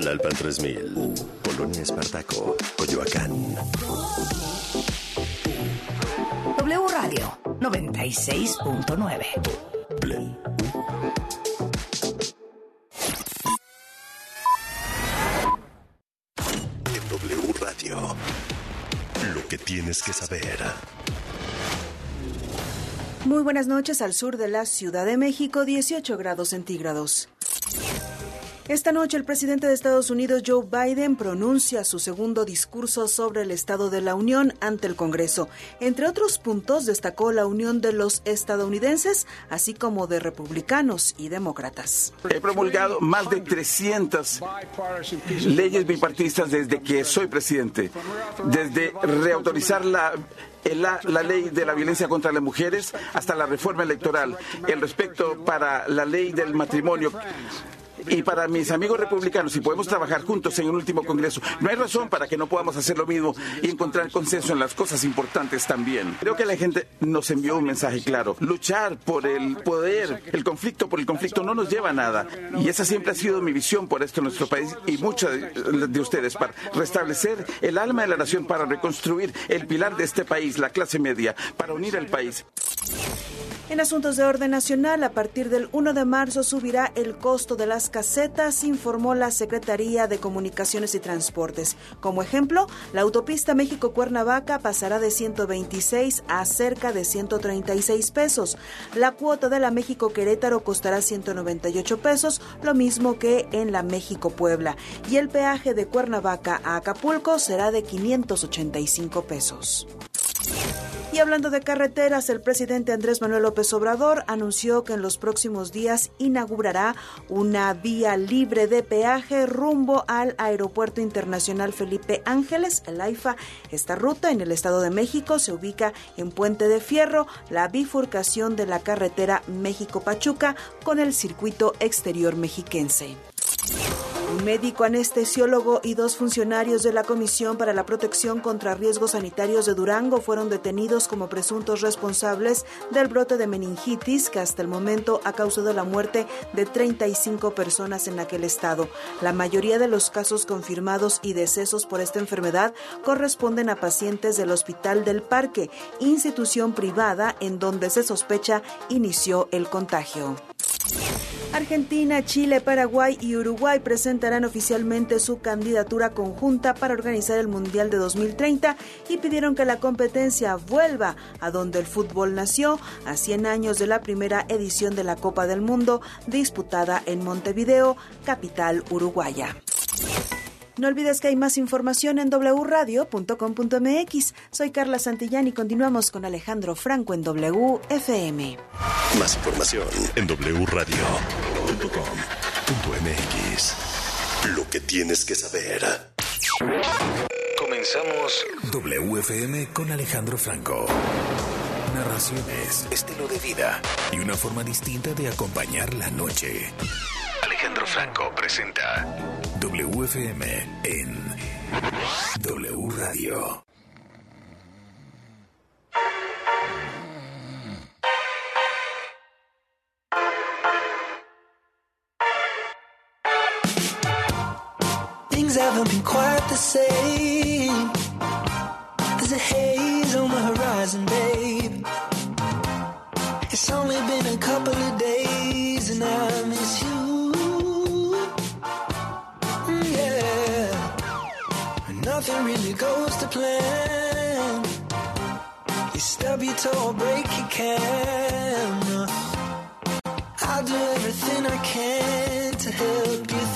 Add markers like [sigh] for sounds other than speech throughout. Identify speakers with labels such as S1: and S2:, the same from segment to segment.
S1: La Alpan 3000, Polonia Espartaco, Coyoacán.
S2: W Radio 96.9.
S1: En W Radio, lo que tienes que saber.
S3: Muy buenas noches al sur de la Ciudad de México, 18 grados centígrados. Esta noche el presidente de Estados Unidos, Joe Biden, pronuncia su segundo discurso sobre el Estado de la Unión ante el Congreso. Entre otros puntos, destacó la unión de los estadounidenses, así como de republicanos y demócratas.
S4: He promulgado más de 300 leyes bipartistas desde que soy presidente, desde reautorizar la la, ley de la violencia contra las mujeres hasta la reforma electoral, el respecto para la ley del matrimonio y para mis amigos republicanos, si podemos trabajar juntos en un último Congreso, no hay razón para que no podamos hacer lo mismo y encontrar consenso en las cosas importantes también. Creo que la gente nos envió un mensaje claro. Luchar por el poder, el conflicto por el conflicto no nos lleva a nada. Y esa siempre ha sido mi visión por esto en nuestro país y muchos de ustedes, para restablecer el alma de la nación, para reconstruir el pilar de este país, la clase media, para unir al país.
S3: En asuntos de orden nacional, a partir del 1 de marzo subirá el costo de las casetas, informó la Secretaría de Comunicaciones y Transportes. Como ejemplo, la autopista México-Cuernavaca pasará de 126 a cerca de 136 pesos. La cuota de la México-Querétaro costará 198 pesos, lo mismo que en la México-Puebla. Y el peaje de Cuernavaca a Acapulco será de 585 pesos. Y hablando de carreteras, el presidente Andrés Manuel López Obrador anunció que en los próximos días inaugurará una vía libre de peaje rumbo al Aeropuerto Internacional Felipe Ángeles, el AIFA. Esta ruta en el Estado de México se ubica en Puente de Fierro, la bifurcación de la carretera México-Pachuca con el circuito exterior mexiquense. Un médico anestesiólogo y dos funcionarios de la Comisión para la Protección contra Riesgos Sanitarios de Durango fueron detenidos como presuntos responsables del brote de meningitis que hasta el momento ha causado la muerte de 35 personas en aquel estado. La mayoría de los casos confirmados y decesos por esta enfermedad corresponden a pacientes del Hospital del Parque, institución privada en donde se sospecha inició el contagio. Argentina, Chile, Paraguay y Uruguay presentarán oficialmente su candidatura conjunta para organizar el Mundial de 2030 y pidieron que la competencia vuelva a donde el fútbol nació, a 100 años de la primera edición de la Copa del Mundo disputada en Montevideo, capital uruguaya. No olvides que hay más información en wradio.com.mx. Soy Carla Santillán y continuamos con Alejandro Franco en WFM.
S1: Más información en wradio.com.mx. Lo que tienes que saber.
S5: Comenzamos WFM con Alejandro Franco. Narraciones, estilo de vida y una forma distinta de acompañar la noche. Alejandro Franco presenta WFM en W Radio.
S6: Things haven't been quite the same. nothing really goes to plan. You stub your toe or break your camera. I'll do everything I can to help you.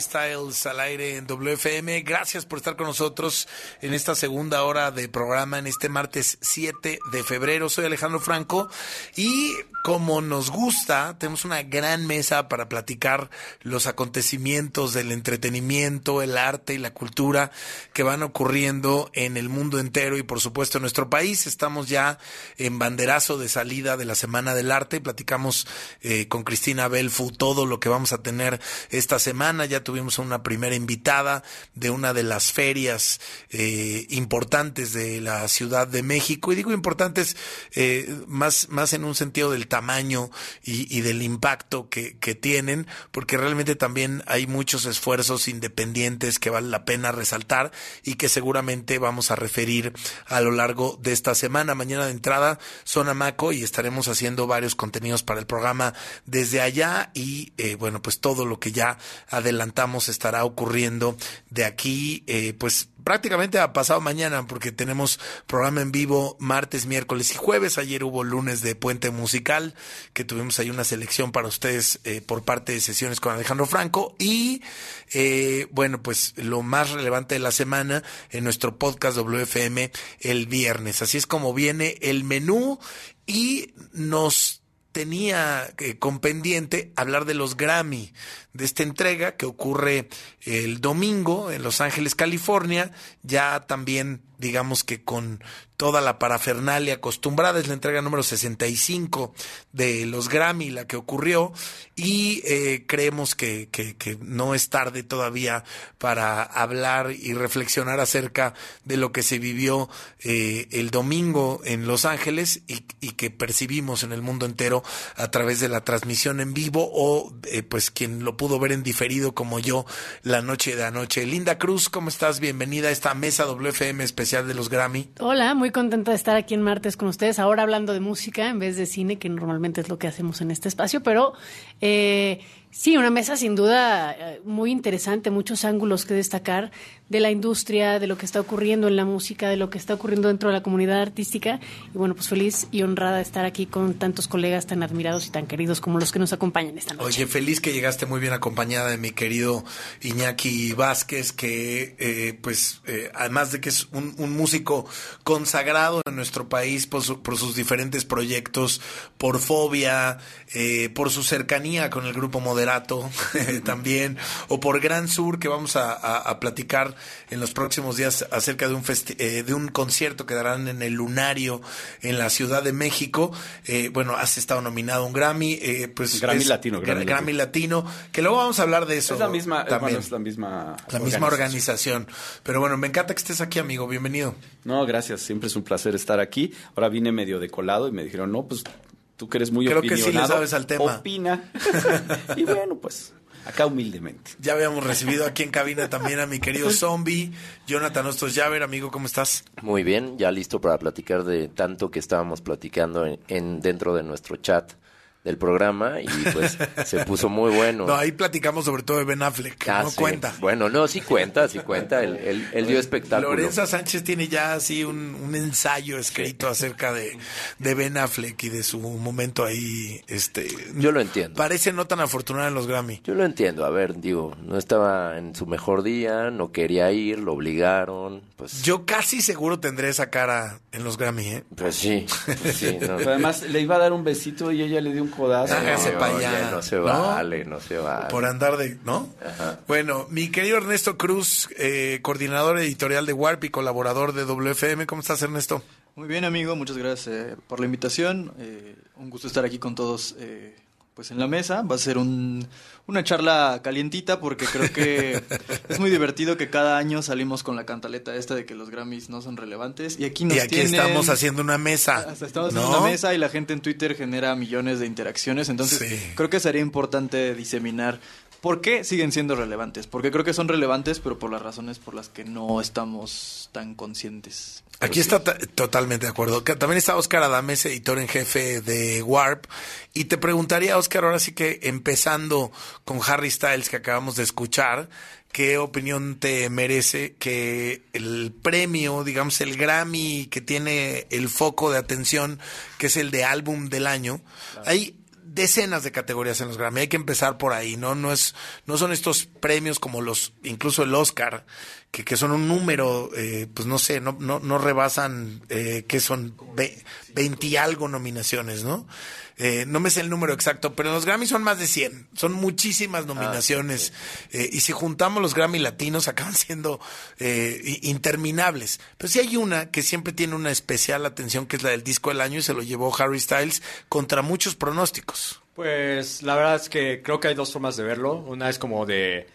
S7: Styles al aire en WFM. Gracias por estar con nosotros en esta segunda hora de programa, en este martes 7 de febrero. Soy Alejandro Franco y como nos gusta, tenemos una gran mesa para platicar los acontecimientos del entretenimiento, el arte y la cultura que van ocurriendo en el mundo entero y por supuesto en nuestro país. Estamos ya en banderazo de salida de la Semana del Arte. Platicamos eh, con Cristina Belfu todo lo que vamos a tener esta semana. Ya tuvimos una primera invitada de una de las ferias eh, importantes de la Ciudad de México. Y digo importantes eh, más, más en un sentido del tamaño y, del impacto que, tienen, porque realmente también hay muchos esfuerzos independientes que vale la pena resaltar y que seguramente vamos a referir a lo largo de esta semana. Mañana de entrada, Zona Maco y estaremos haciendo varios contenidos para el programa desde allá y eh, bueno, pues todo lo que ya adelantamos estará ocurriendo de aquí, eh, pues prácticamente a pasado mañana, porque tenemos programa en vivo martes, miércoles y jueves. Ayer hubo lunes de Puente Musical, que tuvimos ahí una selección para ustedes eh, por parte de sesiones con Alejandro Franco. Y eh, bueno, pues lo más relevante de la semana en nuestro podcast WFM el viernes. Así es como viene el menú y nos tenía eh, con pendiente hablar de los Grammy, de esta entrega que ocurre el domingo en Los Ángeles, California, ya también digamos que con toda la parafernalia acostumbrada, es la entrega número 65 de los Grammy, la que ocurrió, y eh, creemos que, que, que, no es tarde todavía para hablar y reflexionar acerca de lo que se vivió eh, el domingo en Los Ángeles y, y, que percibimos en el mundo entero a través de la transmisión en vivo o eh, pues quien lo pudo ver en diferido como yo la noche de anoche. Linda Cruz, ¿cómo estás? Bienvenida a esta mesa WFM especial de los Grammy.
S8: Hola, muy contenta de estar aquí en martes con ustedes, ahora hablando de música en vez de cine, que normalmente es lo que hacemos en este espacio, pero eh, Sí, una mesa sin duda eh, muy interesante, muchos ángulos que destacar de la industria, de lo que está ocurriendo en la música, de lo que está ocurriendo dentro de la comunidad artística. Y bueno, pues feliz y honrada de estar aquí con tantos colegas tan admirados y tan queridos como los que nos acompañan esta noche.
S7: Oye, feliz que llegaste muy bien acompañada de mi querido Iñaki Vázquez, que eh, pues eh, además de que es un, músico consagrado en nuestro país por, su- por sus diferentes proyectos, por Fobia, eh, por su cercanía con el grupo Moderato [laughs] también, o por Gran Sur, que vamos a, a- a platicar en los próximos días acerca de un, festi- eh, de un concierto que darán en el Lunario en la Ciudad de México. Eh, bueno, has estado nominado a un Grammy, eh, pues
S9: Grammy
S7: es-
S9: Latino,
S7: Gra-
S9: Grammy
S7: Grammy Latino, que luego vamos a hablar de eso.
S10: Es la misma,
S7: también.
S10: es la misma,
S7: La misma organización. Pero bueno, me encanta que estés aquí, amigo. Bienvenido.
S10: No, gracias. Siempre es un placer estar aquí. Ahora vine medio de colado y me dijeron, no, pues tú que eres muy
S7: Creo que sí le sabes al tema.
S10: Opina. [laughs] y bueno, pues acá humildemente.
S7: Ya habíamos recibido aquí en cabina también a mi querido [laughs] zombie, Jonathan Ostos Llaver. Amigo, ¿cómo estás?
S11: Muy bien, ya listo para platicar de tanto que estábamos platicando en, en- dentro de nuestro chat del programa y pues [laughs] se puso muy bueno.
S7: No, ahí platicamos sobre todo de Ben Affleck,
S11: Ah,
S7: no
S11: sí.
S7: cuenta.
S11: Bueno, no, sí cuenta, sí cuenta. Él, él- él dio espectáculo.
S7: Lorenza Sánchez tiene ya así un, un ensayo escrito acerca de, de Ben Affleck y de su momento ahí. Este,
S11: Yo lo entiendo.
S7: Parece no tan afortunado en los Grammy.
S11: Yo lo entiendo. A ver, digo, no estaba en su mejor día, no quería ir, lo obligaron. Pues,
S7: Yo casi seguro tendré esa cara en los Grammy, ¿eh?
S11: pues sí. pues sí, no.
S10: Pero además le iba a dar un besito y ella le dio un codazo.
S7: Hágase
S11: No,
S7: pa'
S11: oye,
S7: allá,
S11: no se vale, no se vale.
S7: Por andar de, ¿no? Bueno, mi querido Ernesto Cruz, eh, coordinador editorial de Warp y colaborador de WFM. ¿Cómo estás, Ernesto?
S12: Muy bien, amigo, muchas gracias eh, por la invitación. Eh, un gusto estar aquí con todos eh, pues en la mesa. Va a ser un- una charla calientita porque creo que [laughs] es muy divertido que cada año salimos con la cantaleta esta de que los Grammys no son relevantes. Y aquí nos
S7: y aquí
S12: tienen-
S7: estamos haciendo una mesa. [laughs]
S12: Hasta estamos
S7: ¿no?
S12: en una mesa y la gente en Twitter genera millones de interacciones. Entonces,
S7: Sí.
S12: creo que sería importante diseminar por qué siguen siendo relevantes. Porque creo que son relevantes, pero por las razones por las que no estamos tan conscientes.
S7: Aquí está ta- totalmente de acuerdo. También está Oscar Adames, editor en jefe de Warp. Y te preguntaría, Oscar, ahora sí que empezando con Harry Styles, que acabamos de escuchar, ¿qué opinión te merece que el premio, digamos, el Grammy que tiene el foco de atención, que es el de álbum del año? Hay decenas de categorías en los Grammy. Hay que empezar por ahí, ¿no? No es, no son estos premios como los, incluso el Oscar, que, que son un número, eh, pues no sé, no, no, no rebasan, eh, que son ve- 20 y algo nominaciones, ¿no? Eh, no me sé el número exacto, pero los Grammy son más de 100. Son muchísimas nominaciones. Eh, y si juntamos los Grammy latinos, [laughs] acaban siendo eh, interminables. Pero sí hay una que siempre tiene una especial atención, que es la del disco del año, y se lo llevó Harry Styles contra muchos pronósticos.
S9: Pues la verdad es que creo que hay dos formas de verlo. Una es como de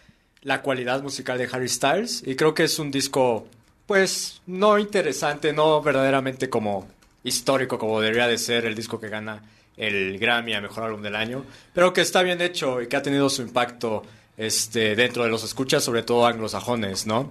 S9: la cualidad musical de Harry Styles y creo que es un disco pues no interesante, no verdaderamente como histórico como debería de ser el disco que gana el Grammy a Mejor Álbum del Año, pero que está bien hecho y que ha tenido su impacto este, dentro de los escuchas, sobre todo anglosajones, ¿no?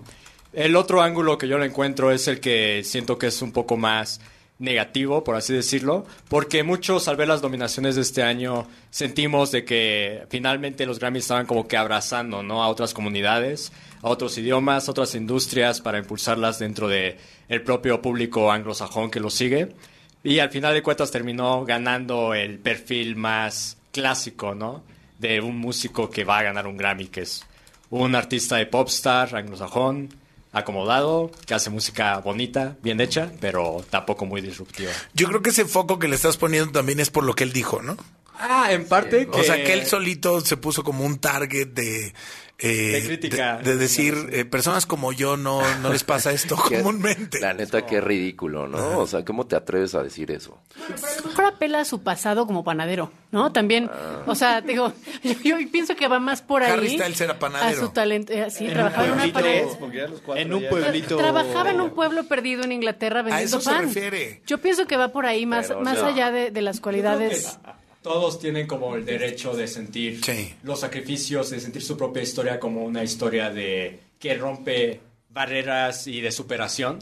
S9: El otro ángulo que yo le encuentro es el que siento que es un poco más negativo, por así decirlo, porque muchos al ver las nominaciones de este año sentimos de que finalmente los Grammys estaban como que abrazando, ¿no? A otras comunidades, a otros idiomas, a otras industrias para impulsarlas dentro de el propio público anglosajón que lo sigue. Y al final de cuentas terminó ganando el perfil más clásico, ¿no? De un músico que va a ganar un Grammy, que es un artista de popstar anglosajón, acomodado, que hace música bonita, bien hecha, pero tampoco muy disruptiva.
S7: Yo creo que ese foco que le estás poniendo también es por lo que él dijo, ¿no?
S9: Ah, en parte
S7: O sea, que él solito se puso como un target de... eh,
S9: De crítica.
S7: de, de decir, eh, personas como yo no, no les pasa esto [laughs] [laughs] comúnmente.
S11: La neta, qué ridículo, ¿no? O sea, ¿cómo te atreves a decir eso?
S8: A lo mejor apela a su pasado como panadero, ¿no? También, o sea, digo, [laughs] yo, yo pienso que va más por ahí.
S7: Harry Styles era panadero.
S8: A su talento, eh, sí,
S12: En
S8: trabajaba en
S12: un
S8: una
S12: en un pueblito.
S8: Trabajaba en un pueblo perdido en Inglaterra vendiendo
S7: eso se
S8: pan.
S7: refiere.
S8: Yo pienso que va por ahí, más,
S11: Pero,
S8: más allá de, de las cualidades.
S9: Todos tienen como el derecho de sentir
S7: Sí.
S9: los sacrificios, de sentir su propia historia como una historia de que rompe barreras y de superación.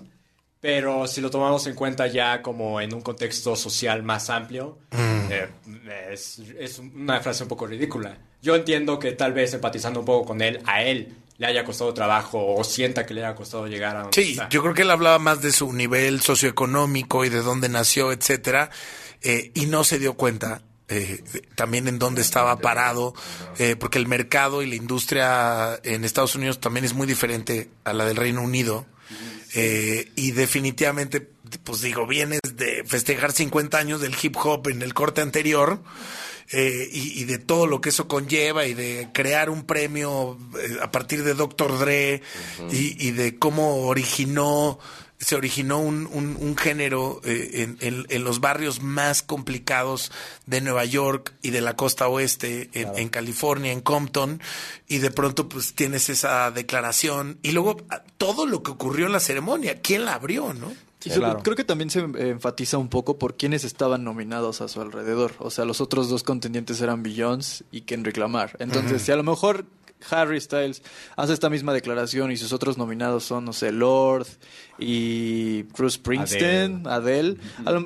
S9: Pero si lo tomamos en cuenta ya como en un contexto social más amplio,
S7: Mm.
S9: eh, es, es una frase un poco ridícula. Yo entiendo que tal vez empatizando un poco con él, a él le haya costado trabajo o sienta que le haya costado llegar a donde
S7: Sí,
S9: está.
S7: yo creo que él hablaba más de su nivel socioeconómico y de dónde nació, etcétera, eh, y no se dio cuenta eh, también en dónde estaba parado, eh, porque el mercado y la industria en Estados Unidos también es muy diferente a la del Reino Unido. Eh, y definitivamente, pues digo, vienes de festejar 50 años del hip hop en el corte anterior eh, y, de todo lo que eso conlleva y de crear un premio a partir de Dr. Dre y de cómo originó se originó un, un- un género eh, en, en- en los barrios más complicados de Nueva York y de la costa oeste, en, en California, en Compton, y de pronto pues tienes esa declaración y luego todo lo que ocurrió en la ceremonia, ¿quién la abrió, no?
S13: Creo que también se eh, enfatiza un poco por quienes estaban nominados a su alrededor. O sea, los otros dos contendientes eran Beyoncé y Kendrick Lamar. Entonces,
S10: Ujú.
S13: si a lo mejor Harry Styles hace esta misma declaración y sus otros nominados son, no sé, Lord y Bruce Springsteen, Adele,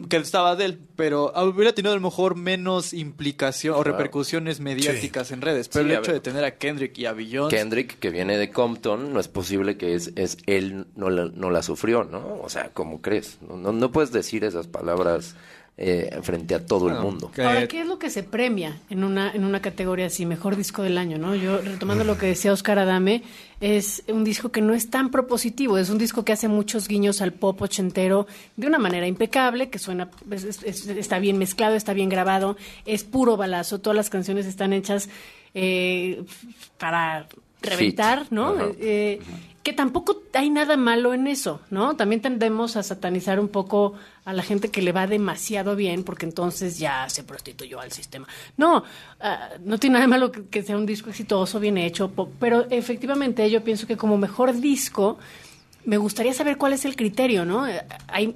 S13: que estaba Adele, pero hubiera tenido a lo mejor menos implicación o repercusiones mediáticas en redes. Pero
S14: Sí,
S13: el hecho de tener a Kendrick y a Beyoncé...
S14: Kendrick, que viene de Compton, no es posible que es, es él no la, no la sufrió, ¿no? O sea, ¿cómo crees? No, no, no puedes decir esas palabras eh, frente a todo el mundo.
S8: Ahora, ¿qué es lo que se premia en una, en una categoría así, mejor disco del año, no? Yo, retomando lo que decía Oscar Adame, es un disco que no es tan propositivo, es un disco que hace muchos guiños al pop ochentero de una manera impecable, que suena, es- es- es- está bien mezclado, está bien grabado, es puro balazo, todas las canciones están hechas eh, para reventar, ¿no? Eh, que tampoco hay nada malo en eso, ¿no? También tendemos a satanizar un poco a la gente que le va demasiado bien porque entonces ya se prostituyó al sistema. No, ah, no tiene nada malo que, sea un disco exitoso, bien hecho, pero efectivamente yo pienso que como mejor disco me gustaría saber cuál es el criterio, ¿no? Eh, Hay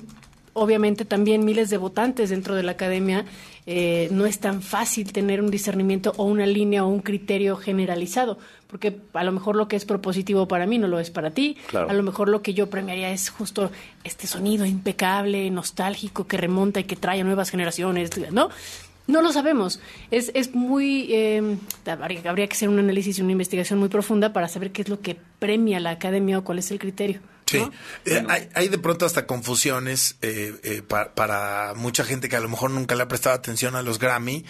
S8: obviamente también miles de votantes dentro de la academia. Eh, no es tan fácil tener un discernimiento o una línea o un criterio generalizado, porque a lo mejor lo que es propositivo para mí no lo es para ti.
S15: Claro.
S8: A lo mejor lo que yo premiaría es justo este sonido impecable, nostálgico, que remonta y que trae a nuevas generaciones, ¿no? No lo sabemos. Es, es muy. eh, habría, habría que hacer un análisis y una investigación muy profunda para saber qué es lo que premia la academia o cuál es el criterio.
S7: Sí, Eh, hay, hay de pronto hasta confusiones eh, eh, pa- para mucha gente que a lo mejor nunca le ha prestado atención a los Grammy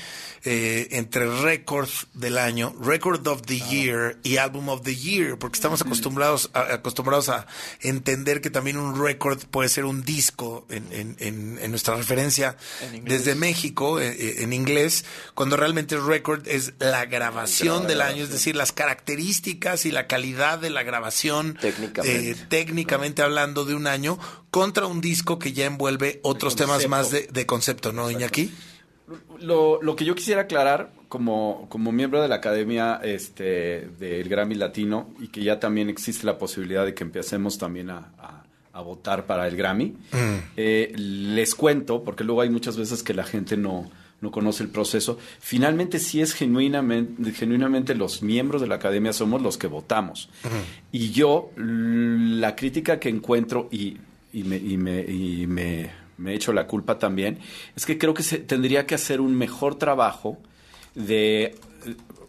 S7: entre Records del año, Record of the Year y Album of the Year, porque estamos acostumbrados a, acostumbrados a entender que también un record puede ser un disco en, en- en- en nuestra referencia
S13: En
S7: desde México en inglés, cuando realmente el record es la grabación del año, es decir, las características y la calidad de la grabación
S14: Técnicamente.
S7: Técnicamente hablando de un año contra un disco que ya envuelve otros temas más de, de concepto, ¿no, Iñaki?
S10: Lo, lo que yo quisiera aclarar como, como miembro de la Academia este, del Grammy Latino y que ya también existe la posibilidad de que empecemos también a, a- a votar para el Grammy, eh, les cuento, porque luego hay muchas veces que la gente no, no conoce el proceso, finalmente sí es genuinamente, genuinamente los miembros de la Academia somos los que votamos. Y yo, la crítica que encuentro, y, y me, y me, y me, me echo la culpa también, es que creo que se tendría que hacer un mejor trabajo de,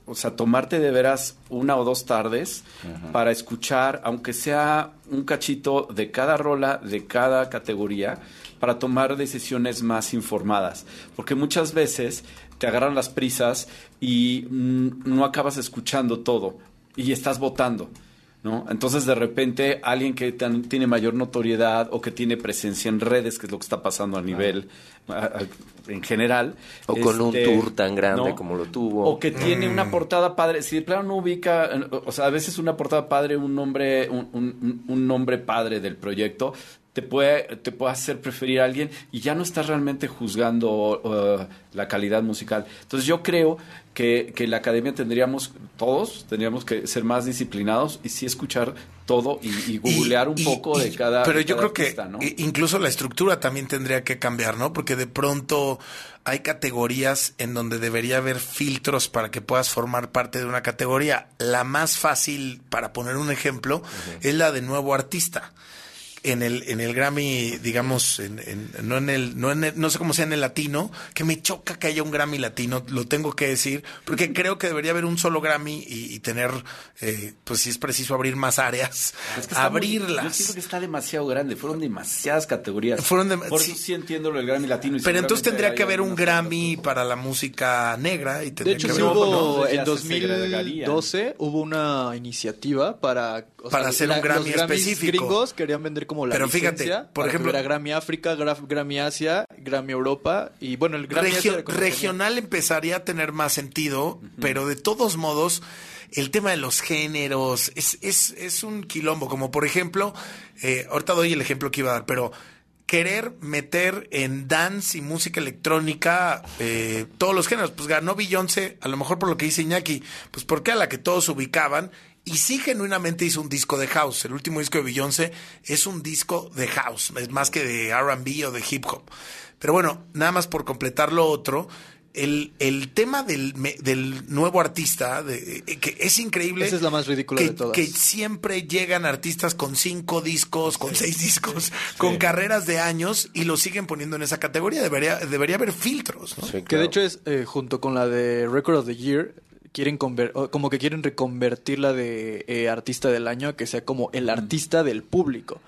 S10: o sea, tomarte de veras una o dos tardes para escuchar, aunque sea un cachito de cada rola, de cada categoría, para tomar decisiones más informadas. Porque muchas veces te agarran las prisas y mm, no acabas escuchando todo y estás votando. ¿No? Entonces, de repente, alguien que tan- tiene mayor notoriedad o que tiene presencia en redes, que es lo que está pasando a nivel a- a- en general.
S14: O con un
S10: este,
S14: tour tan grande como lo tuvo.
S10: O que tiene una portada padre. Si de plano no ubica, o sea, a veces una portada padre, un nombre, un, un- un nombre padre del proyecto, te puede, te puede hacer preferir a alguien y ya no estás realmente juzgando uh, la calidad musical. Entonces yo creo que, que la academia tendríamos, todos, tendríamos que ser más disciplinados y sí escuchar todo y, y googlear un
S7: Y-
S10: poco de cada
S7: Pero
S10: de
S7: yo
S10: cada
S7: creo
S10: artista,
S7: que incluso la estructura también tendría que cambiar, ¿no? Porque de pronto hay categorías en donde debería haber filtros para que puedas formar parte de una categoría. La más fácil, para poner un ejemplo, es la de nuevo artista. En el en el Grammy, digamos, en, en- no en el no en el- no sé cómo sea en el latino, que me choca que haya un Grammy latino, lo tengo que decir, porque creo que debería haber un solo Grammy y, y tener, eh, pues si es preciso abrir más áreas,
S10: Es que está muy-
S7: abrirlas.
S10: yo siento que está demasiado grande. Fueron demasiadas categorías.
S7: Fueron de-
S10: Por
S7: sí.
S10: eso sí entiendo lo del Grammy Latino. y
S7: Pero entonces tendría que haber un Grammy para la música negra y
S12: De
S7: tendría
S12: hecho,
S7: que
S12: sí
S7: haber
S12: hubo,
S10: ¿no?
S12: En
S10: se segregaría.
S12: 2012 hubo una iniciativa para... o
S7: Para hacer un Grammy
S12: los
S7: específico.
S12: gringos querían vender como la
S7: Pero fíjate, por ejemplo-
S12: hubiera Grammy África, Gra- Grammy Asia, Grammy Europa y bueno, el Grammy
S7: Regio-
S12: Asia era
S7: regional empezaría a tener más sentido, pero de todos modos, el tema de los géneros es, es, es un quilombo. Como por ejemplo, eh, ahorita doy el ejemplo que iba a dar, pero querer meter en dance y música electrónica eh, todos los géneros. Pues ganó Beyoncé, a lo mejor por lo que dice Iñaki, pues porque a la que todos ubicaban. Y sí genuinamente hizo un disco de house. El último disco de Beyoncé es un disco de house, es más que de RB o de hip hop. Pero bueno, nada más por completar lo otro, el, el tema del, me- del nuevo artista, de, eh, que es increíble.
S12: Esa es la más ridícula
S7: que,
S12: de todas.
S7: Que siempre llegan artistas con cinco discos, con seis discos, con carreras de años y lo siguen poniendo en esa categoría. Debería, debería haber filtros, ¿no?
S12: Que de hecho es eh, junto con la de Record of the Year quieren como que quieren reconvertir la de eh, artista del año a que sea como el artista del público.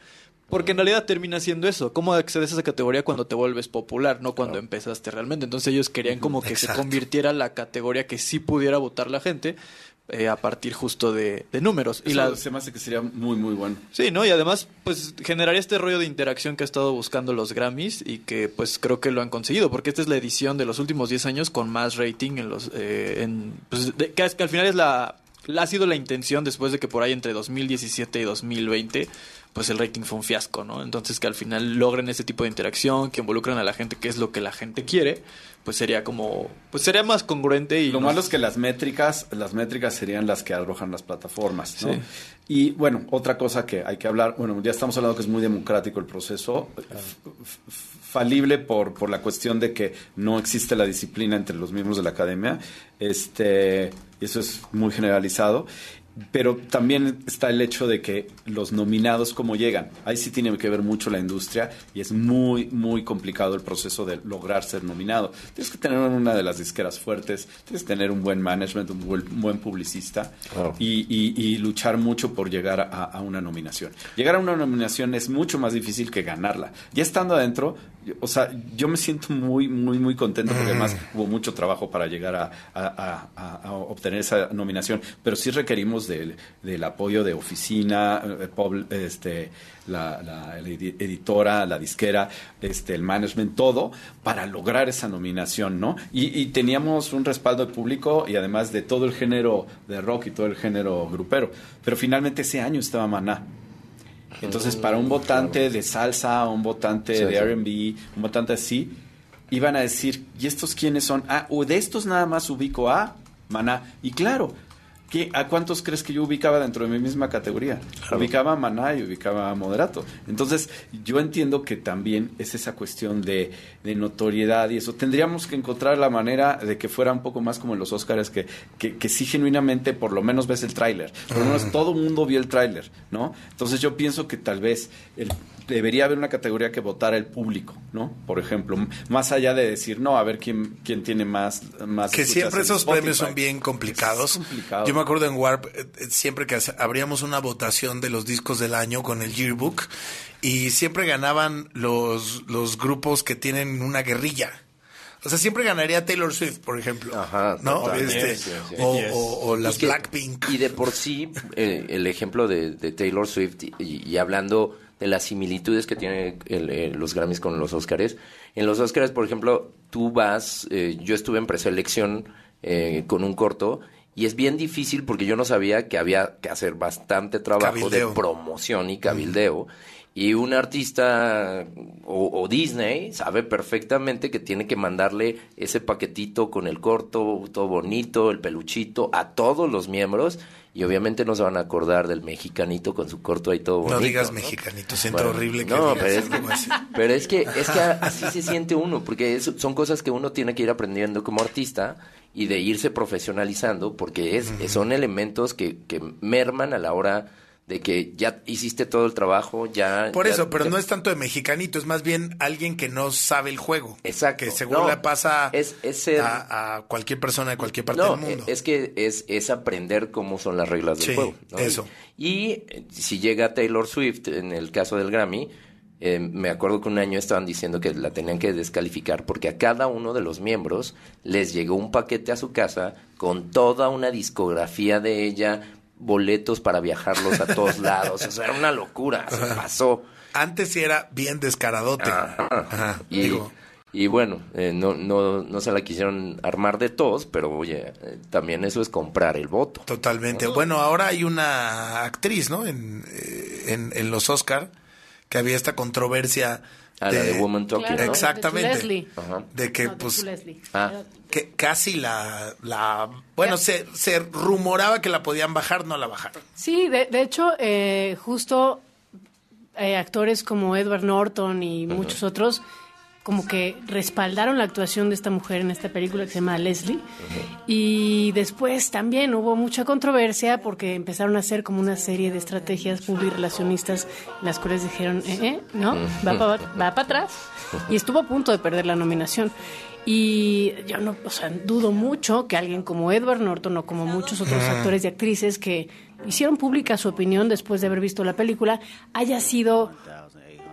S12: Porque en realidad termina siendo eso. ¿Cómo accedes a esa categoría cuando te vuelves popular, no cuando empezaste realmente? Entonces ellos querían como que
S7: Exacto.
S12: se convirtiera la categoría que sí pudiera votar la gente eh, a partir justo de, de números. Y la,
S10: se me hace que sería muy, muy bueno.
S12: Sí, ¿no? Y además, pues generaría este rollo de interacción que ha estado buscando los Grammys y que pues creo que lo han conseguido, porque esta es la edición de los últimos 10 años con más rating en los... eh, en, pues, de- que, es- que al final es la, la- ha sido la intención después de que por ahí entre 2017 y 2020 pues el rating fue un fiasco, ¿no? Entonces que al final logren ese tipo de interacción, que involucran a la gente, que es lo que la gente quiere, pues sería como... pues sería más congruente y...
S10: Lo
S12: no-
S10: malo es que las métricas, las métricas serían las que arrojan las plataformas, ¿no?
S12: Sí.
S10: Y bueno, otra cosa que hay que hablar, bueno, ya estamos hablando que es muy democrático el proceso, f- falible por, por la cuestión de que no existe la disciplina entre los miembros de la academia, este, eso es muy generalizado. Pero también está el hecho de que los nominados cómo llegan. Ahí sí tiene que ver mucho la industria y es muy, muy complicado el proceso de lograr ser nominado. Tienes que tener una de las disqueras fuertes, tienes que tener un buen management, un buen, un buen publicista y, y- y luchar mucho por llegar a, a una nominación. Llegar a una nominación es mucho más difícil que ganarla. Ya estando adentro, o sea, yo me siento muy, muy, muy contento porque además hubo mucho trabajo para llegar a, a- a- a- a obtener esa nominación, pero sí requerimos del, del apoyo de oficina, eh, este, la, la- la edi- editora, la disquera, este, el management, todo, para lograr esa nominación, ¿no? Y, y teníamos un respaldo de público y además de todo el género de rock y todo el género grupero, pero finalmente ese año estaba Maná. Entonces, para un votante de salsa, un votante
S11: Sí,
S10: de. R&B, un votante así, iban a decir, ¿y estos quiénes son? Ah, o de estos nada más ubico a Maná. Y claro, ¿qué, ¿a cuántos crees que yo ubicaba dentro de mi misma categoría? Ubicaba a Maná y ubicaba a Moderato. Entonces, yo entiendo que también es esa cuestión de, de notoriedad y eso. Tendríamos que encontrar la manera de que fuera un poco más como en los Oscars, que, que, que sí genuinamente por lo menos ves el tráiler. Por lo menos todo el mundo vio el tráiler, ¿no? Entonces yo pienso que tal vez el- debería haber una categoría que votara el público, ¿no? Por ejemplo, más allá de decir, no, a ver quién, quién tiene más, más
S7: Que siempre esos
S10: Spotify.
S7: premios son bien complicados.
S10: Es complicado.
S7: Yo me acuerdo en Warp, eh, eh, siempre que abríamos una votación de los discos del año con el yearbook, y siempre ganaban los, los grupos que tienen una guerrilla. O sea, siempre ganaría Taylor Swift, por ejemplo.
S11: Ajá,
S7: ¿no? Este,
S11: sí, sí.
S7: O,
S11: Yes.
S7: o- o las
S11: Y que-
S7: Blackpink.
S11: Y de por sí, eh, el ejemplo de, de Taylor Swift, y, y hablando de las similitudes que tienen los Grammys con los Oscars, en los Oscars, por ejemplo, tú vas, eh, yo estuve en preselección eh, con un corto, y es bien difícil porque yo no sabía que había que hacer bastante trabajo
S7: Cabildeo.
S11: de promoción y cabildeo. Y un artista o, o Disney sabe perfectamente que tiene que mandarle ese paquetito con el corto, todo bonito, el peluchito, a todos los miembros. Y obviamente no se van a acordar del mexicanito con su corto ahí todo bonito.
S7: No digas mexicanito, siento
S11: Bueno,
S7: horrible que
S11: no,
S7: digas
S11: pero es, pero es que es que así se siente uno, porque es- son cosas que uno tiene que ir aprendiendo como artista y de irse profesionalizando, porque es, son elementos que, que merman a la hora
S14: de que ya hiciste todo el trabajo, ya...
S7: Por
S14: ya-
S7: eso, pero
S14: ya-
S7: no es tanto de mexicanito, es más bien alguien que no sabe el juego.
S14: Exacto.
S7: Que seguro
S14: No,
S7: le pasa
S14: es, es ser-
S7: a, a cualquier persona de cualquier parte
S14: no,
S7: del mundo.
S14: es que es, es aprender cómo son las reglas del
S7: Sí,
S14: juego. ¿no?
S7: eso.
S14: Y eh, si llega Taylor Swift, en el caso del Grammy, eh, me acuerdo que un año estaban diciendo que la tenían que descalificar porque a cada uno de los miembros les llegó un paquete a su casa con toda una discografía de ella, boletos para viajarlos a todos [laughs] lados. O sea, era una locura, se pasó.
S7: Antes sí era bien descaradote. Ajá,
S14: Y,
S7: digo,
S14: y bueno, eh, no, no, no se la quisieron armar de todos, pero oye, eh, también eso es comprar el voto.
S7: Totalmente. Bueno, ahora hay una actriz, ¿no? En, eh, en, en los Oscar, que había esta controversia.
S14: Ah, la de Woman Talking,
S8: Claro, ¿no?
S7: Exactamente.
S8: de.
S7: De que,
S8: No, de
S7: pues.
S14: Ah.
S7: que casi la, la bueno, se, se rumoraba que la podían bajar, no la bajaron.
S8: Sí, de, de hecho, eh, justo eh, actores como Edward Norton y muchos otros como que respaldaron la actuación de esta mujer en esta película que se llama Leslie. Y después también hubo mucha controversia porque empezaron a hacer como una serie de estrategias publirelacionistas, las cuales dijeron, eh, eh, no, va para va pa atrás. Y estuvo a punto de perder la nominación. Y yo no, o sea, dudo mucho que alguien como Edward Norton o como muchos otros
S15: Ujú.
S8: actores y actrices que hicieron pública su opinión después de haber visto la película haya sido,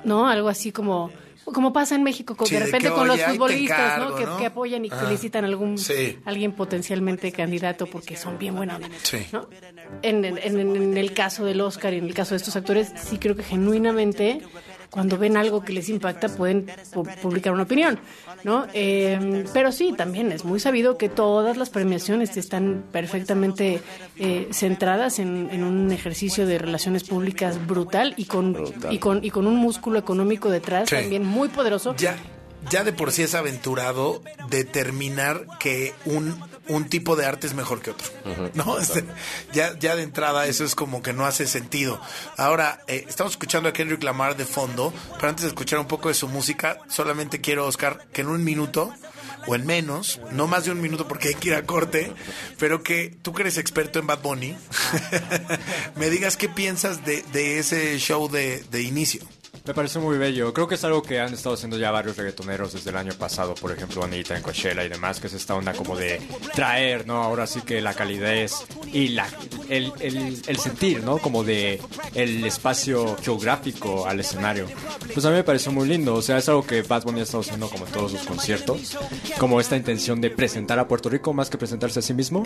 S8: ¿no? Algo así como como pasa en México con-
S7: Sí,
S8: de
S7: de
S8: repente
S7: que,
S8: con los futbolistas,
S7: encargo,
S8: ¿no? Que,
S7: ¿no?
S8: que apoyan y felicitan a algún
S7: Sí.
S8: alguien potencialmente candidato porque son bien buena onda.
S7: Sí.
S8: ¿no? En, en- en- en el caso del Oscar y en el caso de estos actores, sí creo que genuinamente cuando ven algo que les impacta pueden pu- publicar una opinión, ¿no? Eh, pero sí, también es muy sabido que todas las premiaciones están perfectamente eh, centradas en, en un ejercicio de relaciones públicas brutal y con y con y con un músculo económico detrás
S7: Sí.
S8: también muy poderoso.
S7: Ya, ya de por sí es aventurado determinar que un, un tipo de arte es mejor que otro. ¿No? [laughs] Este, ya, ya de entrada eso es como que no hace sentido. Ahora, eh, estamos escuchando a Kendrick Lamar de fondo, pero antes de escuchar un poco de su música, solamente quiero, Oscar, que en un minuto o en menos, no más de un minuto porque hay que ir a corte, pero que tú que eres experto en Bad Bunny, [laughs] me digas qué piensas de, de ese show de, de inicio.
S9: Me parece muy bello. Creo que es algo que han estado haciendo ya varios reggaetoneros desde el año pasado, por ejemplo, Anita en Coachella y demás, que es esta onda como de traer, ¿no? Ahora sí que la calidez y la, el, el, el sentir, ¿no? Como de el espacio geográfico al escenario. Pues a mí me pareció muy lindo. O sea, es algo que Bad Bunny ha estado haciendo como en todos sus conciertos. Como esta intención de presentar a Puerto Rico más que presentarse a sí mismo.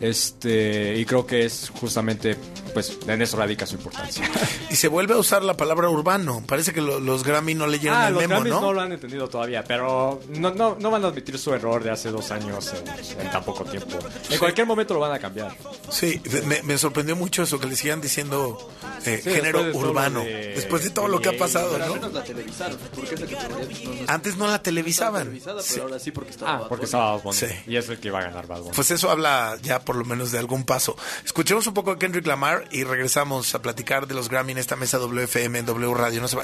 S9: Este, y creo que es justamente, pues, en eso radica su importancia.
S7: Y se vuelve a usar la palabra urbano. Parece que lo- los Grammy no leyeron
S9: Ah,
S7: el
S9: los
S7: memo,
S9: Grammys
S7: ¿no?
S9: ¿no? lo han entendido todavía, pero no, no, no van a admitir su error de hace dos años en, en tan poco tiempo. En cualquier momento lo van a cambiar.
S7: Sí, me, me sorprendió mucho eso, que le sigan diciendo eh,
S9: Sí,
S7: género
S9: después de todo
S7: urbano.
S9: de-
S7: después de todo lo que ha pasado, ¿no?
S13: menos la televisaron, porque esa categoría no, no
S7: Antes no la televisaban.
S13: pero
S7: Sí.
S13: ahora sí porque estaba
S9: Ah,
S13: Bad
S9: porque
S13: Bunny.
S9: estaba Bad Bunny.
S7: Sí.
S9: Y es el que iba a ganar Bad Bunny.
S7: Pues eso habla ya por lo menos de algún paso. Escuchemos un poco a Kendrick Lamar y regresamos a platicar de los Grammy en esta mesa WFM en W Radio. No se vayan.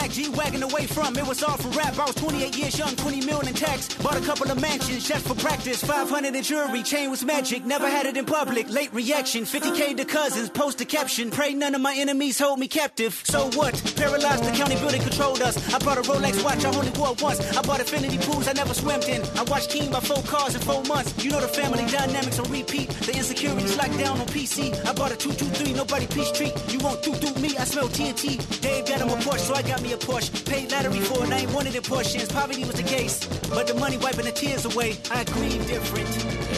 S15: G wagging away from. It was all for rap. I was 28 years young, 20 million in tax. Bought a couple of mansions just for practice. 500 in jewelry, chain was magic. Never had it in public. Late reaction, 50k to cousins. Post a caption. Pray none of my enemies hold me captive. So what? Paralyzed the county building controlled us. I bought a Rolex watch, I only wore once. I bought infinity pools I never swam in. I watched King by four cars in four months. You know the family dynamics on repeat. The insecurities locked down on PC. I bought a 223, nobody peace treat. You won't do do me, I smell TNT. Dave got him a Porsche, so I got me a Porsche. Paid lottery for it, I ain't wanted in portions. Poverty was the case, but the money wiping the tears away. I grieve different.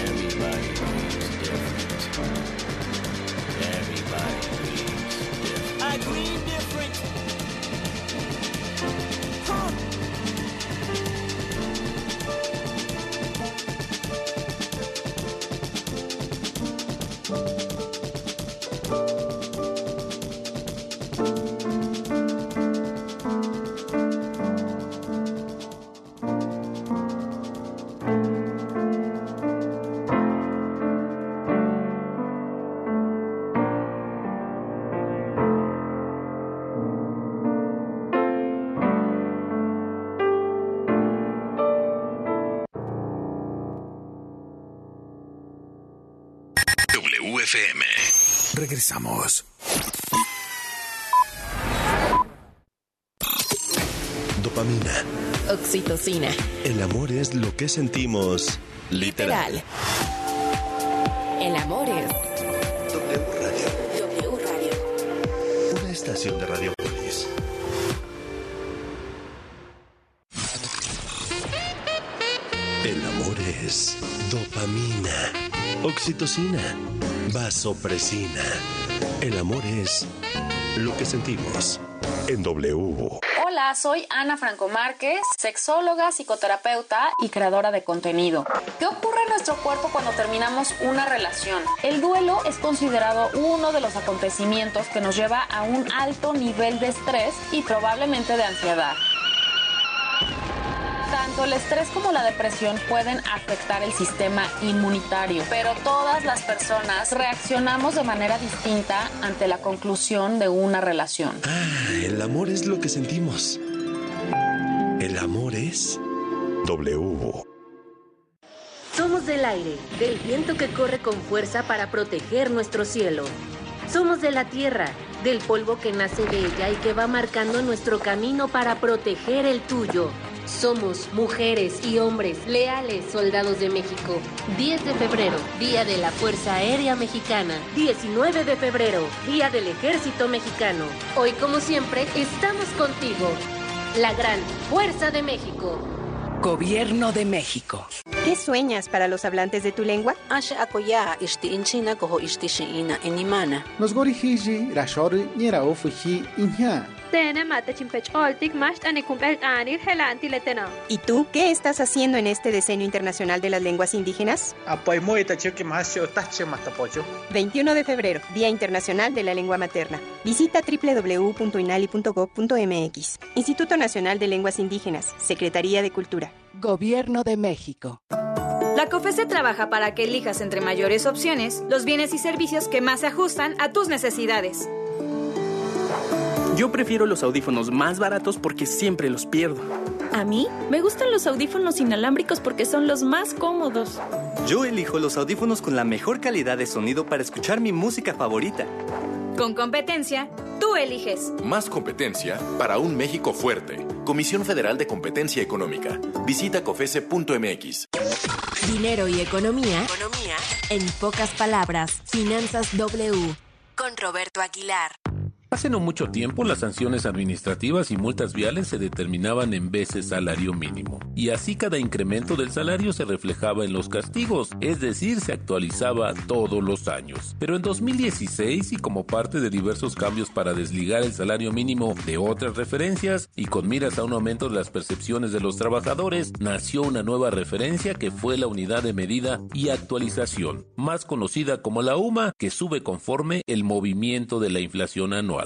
S5: Everybody grieves different. Everybody grieves different.
S15: I grieve
S5: Regresamos.
S1: Dopamina.
S16: Oxitocina.
S1: El amor es lo que sentimos literal.
S16: Literal. El amor es
S1: W Radio.
S16: W Radio.
S1: Una estación de Radiopolis. El amor es dopamina, oxitocina, vasopresina. El amor es lo que sentimos en W.
S17: Hola, soy Ana Franco Márquez, sexóloga, psicoterapeuta y creadora de contenido. ¿Qué ocurre en nuestro cuerpo cuando terminamos una relación? El duelo es considerado uno de los acontecimientos que nos lleva a un alto nivel de estrés y probablemente de ansiedad. Tanto el estrés como la depresión pueden afectar el sistema inmunitario, pero todas las personas reaccionamos de manera distinta ante la conclusión de una relación.
S1: Ah, el amor es lo que sentimos. El amor es W.
S18: Somos del aire, del viento que corre con fuerza para proteger nuestro cielo. Somos de la tierra, del polvo que nace de ella y que va marcando nuestro camino para proteger el tuyo. Somos mujeres y hombres leales soldados de México. 10 de febrero, Día de la Fuerza Aérea Mexicana. 19 de febrero, Día del Ejército Mexicano. Hoy, como siempre, estamos contigo. La gran Fuerza de México.
S2: Gobierno de México.
S19: ¿Qué sueñas para los hablantes de tu lengua?
S20: Nosgori hiji rashori nyera ofuji inya.
S21: Tene mate chimpech oltik masht ane kumpel anir helanti letena.
S19: ¿Y tú qué estás haciendo en este Decenio Internacional de las Lenguas Indígenas?
S20: Apoy moita que más yo tache matapocho.
S19: 21 de febrero, Día Internacional de la Lengua Materna. Visita www.inali.gov.mx. Instituto Nacional de Lenguas Indígenas, Secretaría de Cultura.
S2: Gobierno de México.
S22: La COFESE trabaja para que elijas entre mayores opciones los bienes y servicios que más se ajustan a tus necesidades.
S23: Yo prefiero los audífonos más baratos porque siempre los pierdo.
S24: A mí me gustan los audífonos inalámbricos porque son los más cómodos.
S25: Yo elijo los audífonos con la mejor calidad de sonido para escuchar mi música favorita.
S22: Con competencia, tú eliges.
S26: Más competencia para un México fuerte. Comisión Federal de Competencia Económica. Visita cofese.mx.
S16: Dinero y economía. Economía. En pocas palabras, Finanzas W. Con Roberto Aguilar.
S27: Hace no mucho tiempo las sanciones administrativas y multas viales se determinaban en veces salario mínimo, y así cada incremento del salario se reflejaba en los castigos, es decir, se actualizaba todos los años. Pero en 2016 y como parte de diversos cambios para desligar el salario mínimo de otras referencias y con miras a un aumento de las percepciones de los trabajadores, nació una nueva referencia que fue la unidad de medida y actualización, más conocida como la UMA, que sube conforme el movimiento de la inflación anual.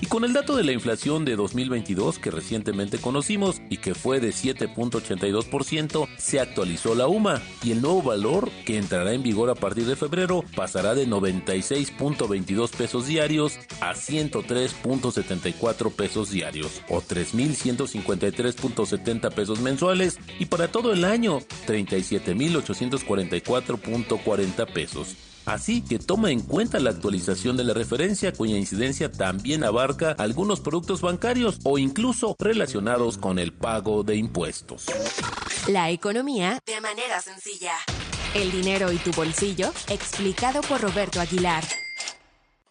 S27: Y con el dato de la inflación de 2022 que recientemente conocimos y que fue de 7.82%, se actualizó la UMA y el nuevo valor que entrará en vigor a partir de febrero pasará de 96.22 pesos diarios a 103.74 pesos diarios o 3.153.70 pesos mensuales y para todo el año 37.844.40 pesos. Así que toma en cuenta la actualización de la referencia cuya incidencia también abarca algunos productos bancarios o incluso relacionados con el pago de impuestos.
S16: La economía de manera sencilla. El dinero y tu bolsillo explicado por Roberto Aguilar.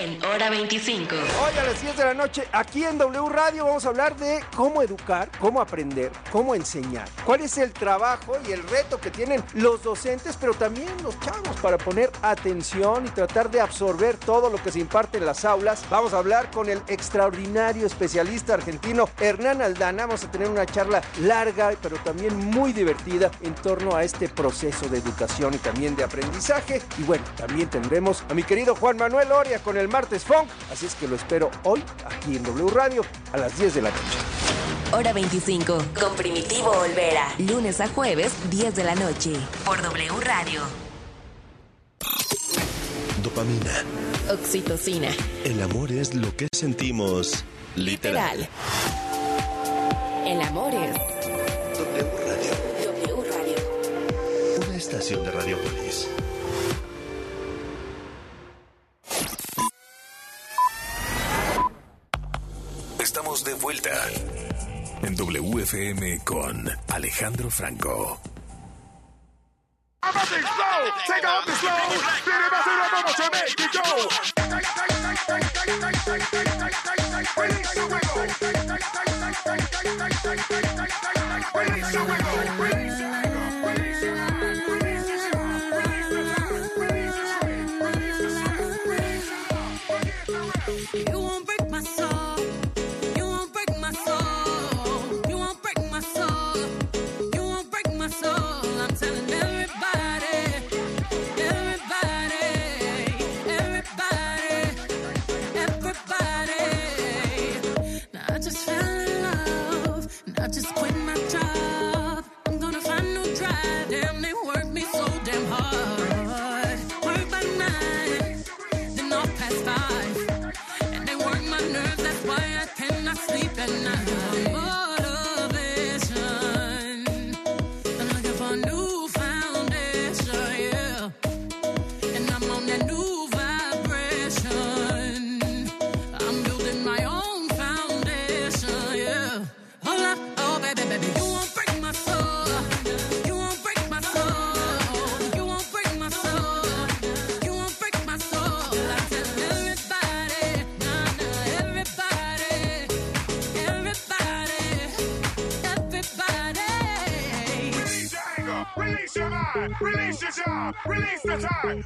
S16: En Hora 25.
S28: Hoy a las 10 de la noche, aquí en W Radio, vamos a hablar de cómo educar, cómo aprender, cómo enseñar. ¿Cuál es el trabajo y el reto que tienen los docentes, pero también los chavos para poner atención y tratar de absorber todo lo que se imparte en las aulas? Vamos a hablar con el extraordinario especialista argentino Hernán Aldana. Vamos a tener una charla larga, pero también muy divertida en torno a este proceso de educación y también de aprendizaje. Y bueno, también tendremos a mi querido Juan Manuel Oria con el martes Funk. Así es que lo espero hoy aquí en W Radio a las 10 de la noche.
S16: Hora 25, con Primitivo Olvera. Lunes a jueves, 10 de la noche. Por W Radio.
S1: Dopamina.
S16: Oxitocina.
S1: El amor es lo que sentimos literal.
S16: El amor es
S1: W Radio.
S16: W Radio.
S1: Una estación de Radiopolis.
S5: Estamos de vuelta en WFM con Alejandro Franco.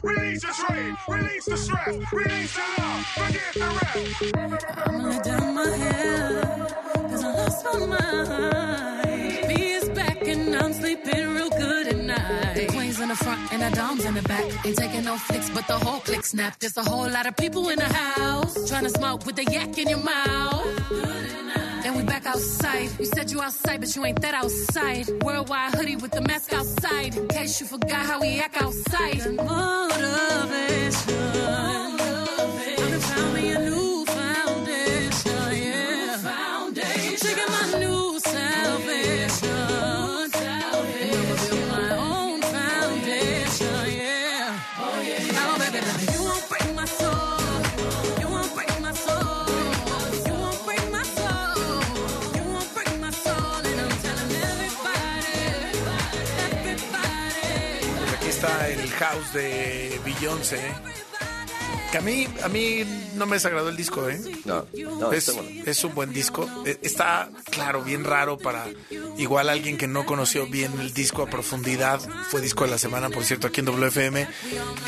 S29: Release your trade, release the stress, release your love, forget the rest.
S30: I'm gonna down my head, cause I lost my mind. B is back and I'm sleeping real good at night. The queen's in the front and the dom's in the back. Ain't taking no flicks, but the whole click snap. There's a whole lot of people in the house trying to smoke with the yak in your mouth. And we back outside. You said you outside, but you ain't that outside. Worldwide hoodie with the mask outside. In case you forgot how we act outside.
S7: House de Beyoncé. Que a mí, a mí no me desagradó el disco, ¿eh?
S31: No, no,
S7: es,
S31: está bueno.
S7: es un buen disco. Eh, Está, claro, bien raro para igual alguien que no conoció bien el disco a profundidad. Fue disco de la semana, por cierto, aquí en WFM.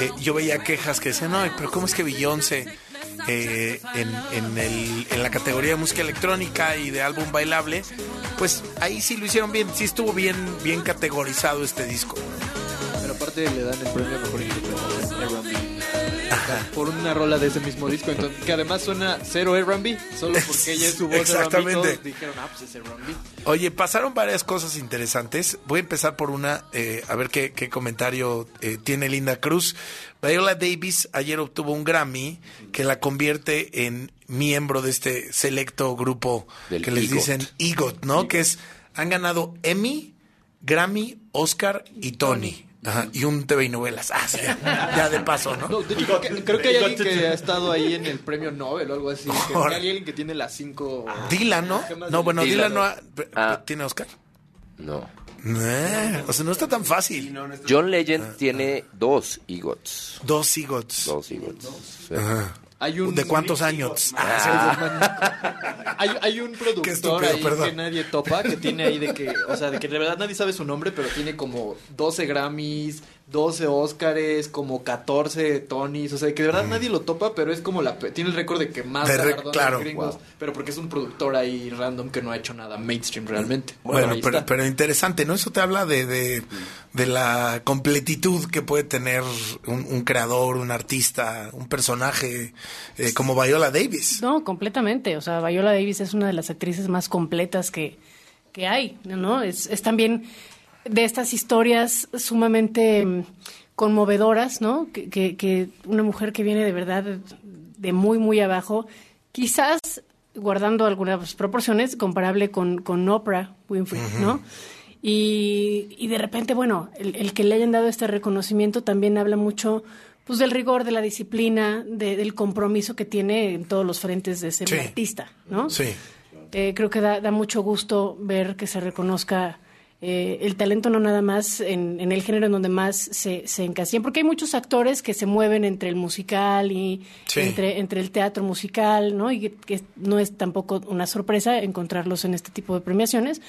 S7: Eh, yo veía quejas que decían, no, pero ¿cómo es que Beyoncé eh, en, en el- en la categoría de música electrónica y de álbum bailable? Pues ahí sí lo hicieron bien, sí estuvo bien, bien categorizado este disco.
S12: Aparte le dan el premio a mejor interpretación R&B. Por una rola de ese mismo disco, entonces, que además suena cero R&B, solo porque ella es su voz.
S7: Exactamente.
S12: Todos dijeron, ah, pues es R&B.
S7: Oye, pasaron varias cosas interesantes. Voy a empezar por una, eh, a ver qué, qué comentario eh, tiene Linda Cruz. Viola Davis ayer obtuvo un Grammy que la convierte en miembro de este selecto grupo
S31: Del
S7: que les
S31: EGOT.
S7: dicen EGOT, ¿no? Que es, han ganado Emmy, Grammy, Oscar y Tony. Ajá, y un TV y novelas. Ah, sí, ya, de paso, ¿no?
S12: No, de hecho, creo que, creo que hay alguien que ha estado ahí en el premio Nobel o algo así. Que hay alguien que tiene las cinco.
S7: Dylan, ¿no? No, bueno, Dylan,
S12: Dylan.
S7: no ha-
S31: Ah.
S7: ¿Tiene Oscar?
S31: No.
S7: Eh, o sea, no está tan fácil.
S31: John Legend tiene dos EGOTs.
S7: Dos EGOTs.
S31: Dos EGOTs.
S7: Ajá.
S12: Hay un
S7: ¿De cuántos años? [laughs]
S12: hay, hay un [laughs] productor
S7: estúpido,
S12: ahí
S7: perdón.
S12: que nadie topa, que tiene ahí de que, o sea, de que de verdad nadie sabe su nombre, pero tiene como 12 Grammys, 12 Óscares, como 14 Tonys, o sea, que de verdad nadie lo topa, pero es como la, tiene el récord de que más
S7: Mm. De re- claro.
S12: gringos,
S7: Wow.
S12: pero porque es un productor ahí random que no ha hecho nada mainstream realmente.
S7: Bueno,
S12: ahí
S7: pero, pero interesante, ¿no? Eso te habla de, de, de la completitud que puede tener un, un creador, un artista, un personaje eh, como Viola Davis.
S8: No, completamente. O sea, Viola Davis es una de las actrices más completas que, que hay, ¿no? Es, es también de estas historias sumamente mm, conmovedoras, ¿no? Que, que, que una mujer que viene de verdad de muy, muy abajo, quizás guardando algunas proporciones, comparable con, con Oprah Winfrey, ¿no? Y, y de repente, bueno, el, el que le hayan dado este reconocimiento también habla mucho pues del rigor, de la disciplina, de- del compromiso que tiene en todos los frentes de ser
S7: Sí.
S8: artista, ¿no?
S7: Sí.
S8: Eh, creo que da, da mucho gusto ver que se reconozca eh, el talento no nada más en, en el género en donde más se, se encasillan, porque hay muchos actores que se mueven entre el musical y
S7: Sí.
S8: entre, entre el teatro musical, ¿no? Y que, que no es tampoco una sorpresa encontrarlos en este tipo de premiaciones,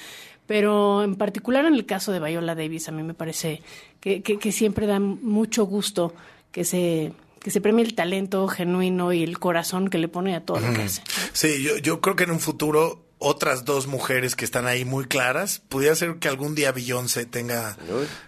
S8: pero en particular en el caso de Viola Davis a mí me parece que, que, que siempre da mucho gusto que se que se premie el talento genuino y el corazón que le pone a todo lo que hace.
S7: Sí, yo, yo creo que en un futuro otras dos mujeres que están ahí muy claras, pudiera ser que algún día Beyoncé tenga,